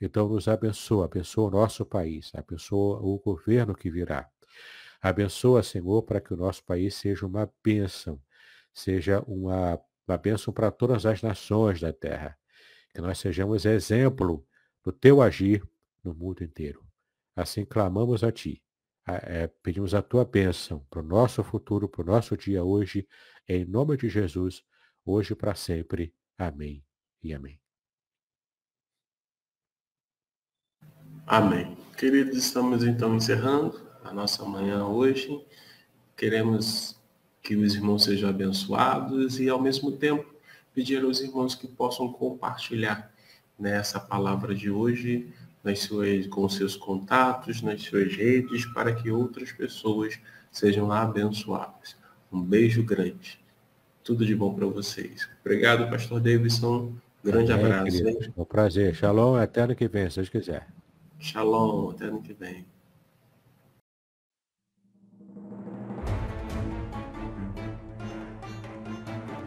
Então nos abençoa, abençoa o nosso país, abençoa o governo que virá. Abençoa, Senhor, para que o nosso país seja uma bênção, seja uma, uma bênção para todas as nações da terra. Que nós sejamos exemplo do teu agir no mundo inteiro. Assim clamamos a ti. É, pedimos a tua bênção para o nosso futuro, para o nosso dia hoje, em nome de Jesus, hoje para sempre. Amém e amém. Amém. Queridos, estamos então encerrando a nossa manhã hoje. Queremos que os irmãos sejam abençoados e, ao mesmo tempo, pedir aos irmãos que possam compartilhar nessa palavra de hoje nas suas, com seus contatos, nas suas redes, para que outras pessoas sejam abençoadas. Um beijo grande. Tudo de bom para vocês. Obrigado, Pastor Davidson. Grande Amém, abraço. É um prazer. Shalom, até ano que vem, se Deus quiser. Shalom, até ano que vem.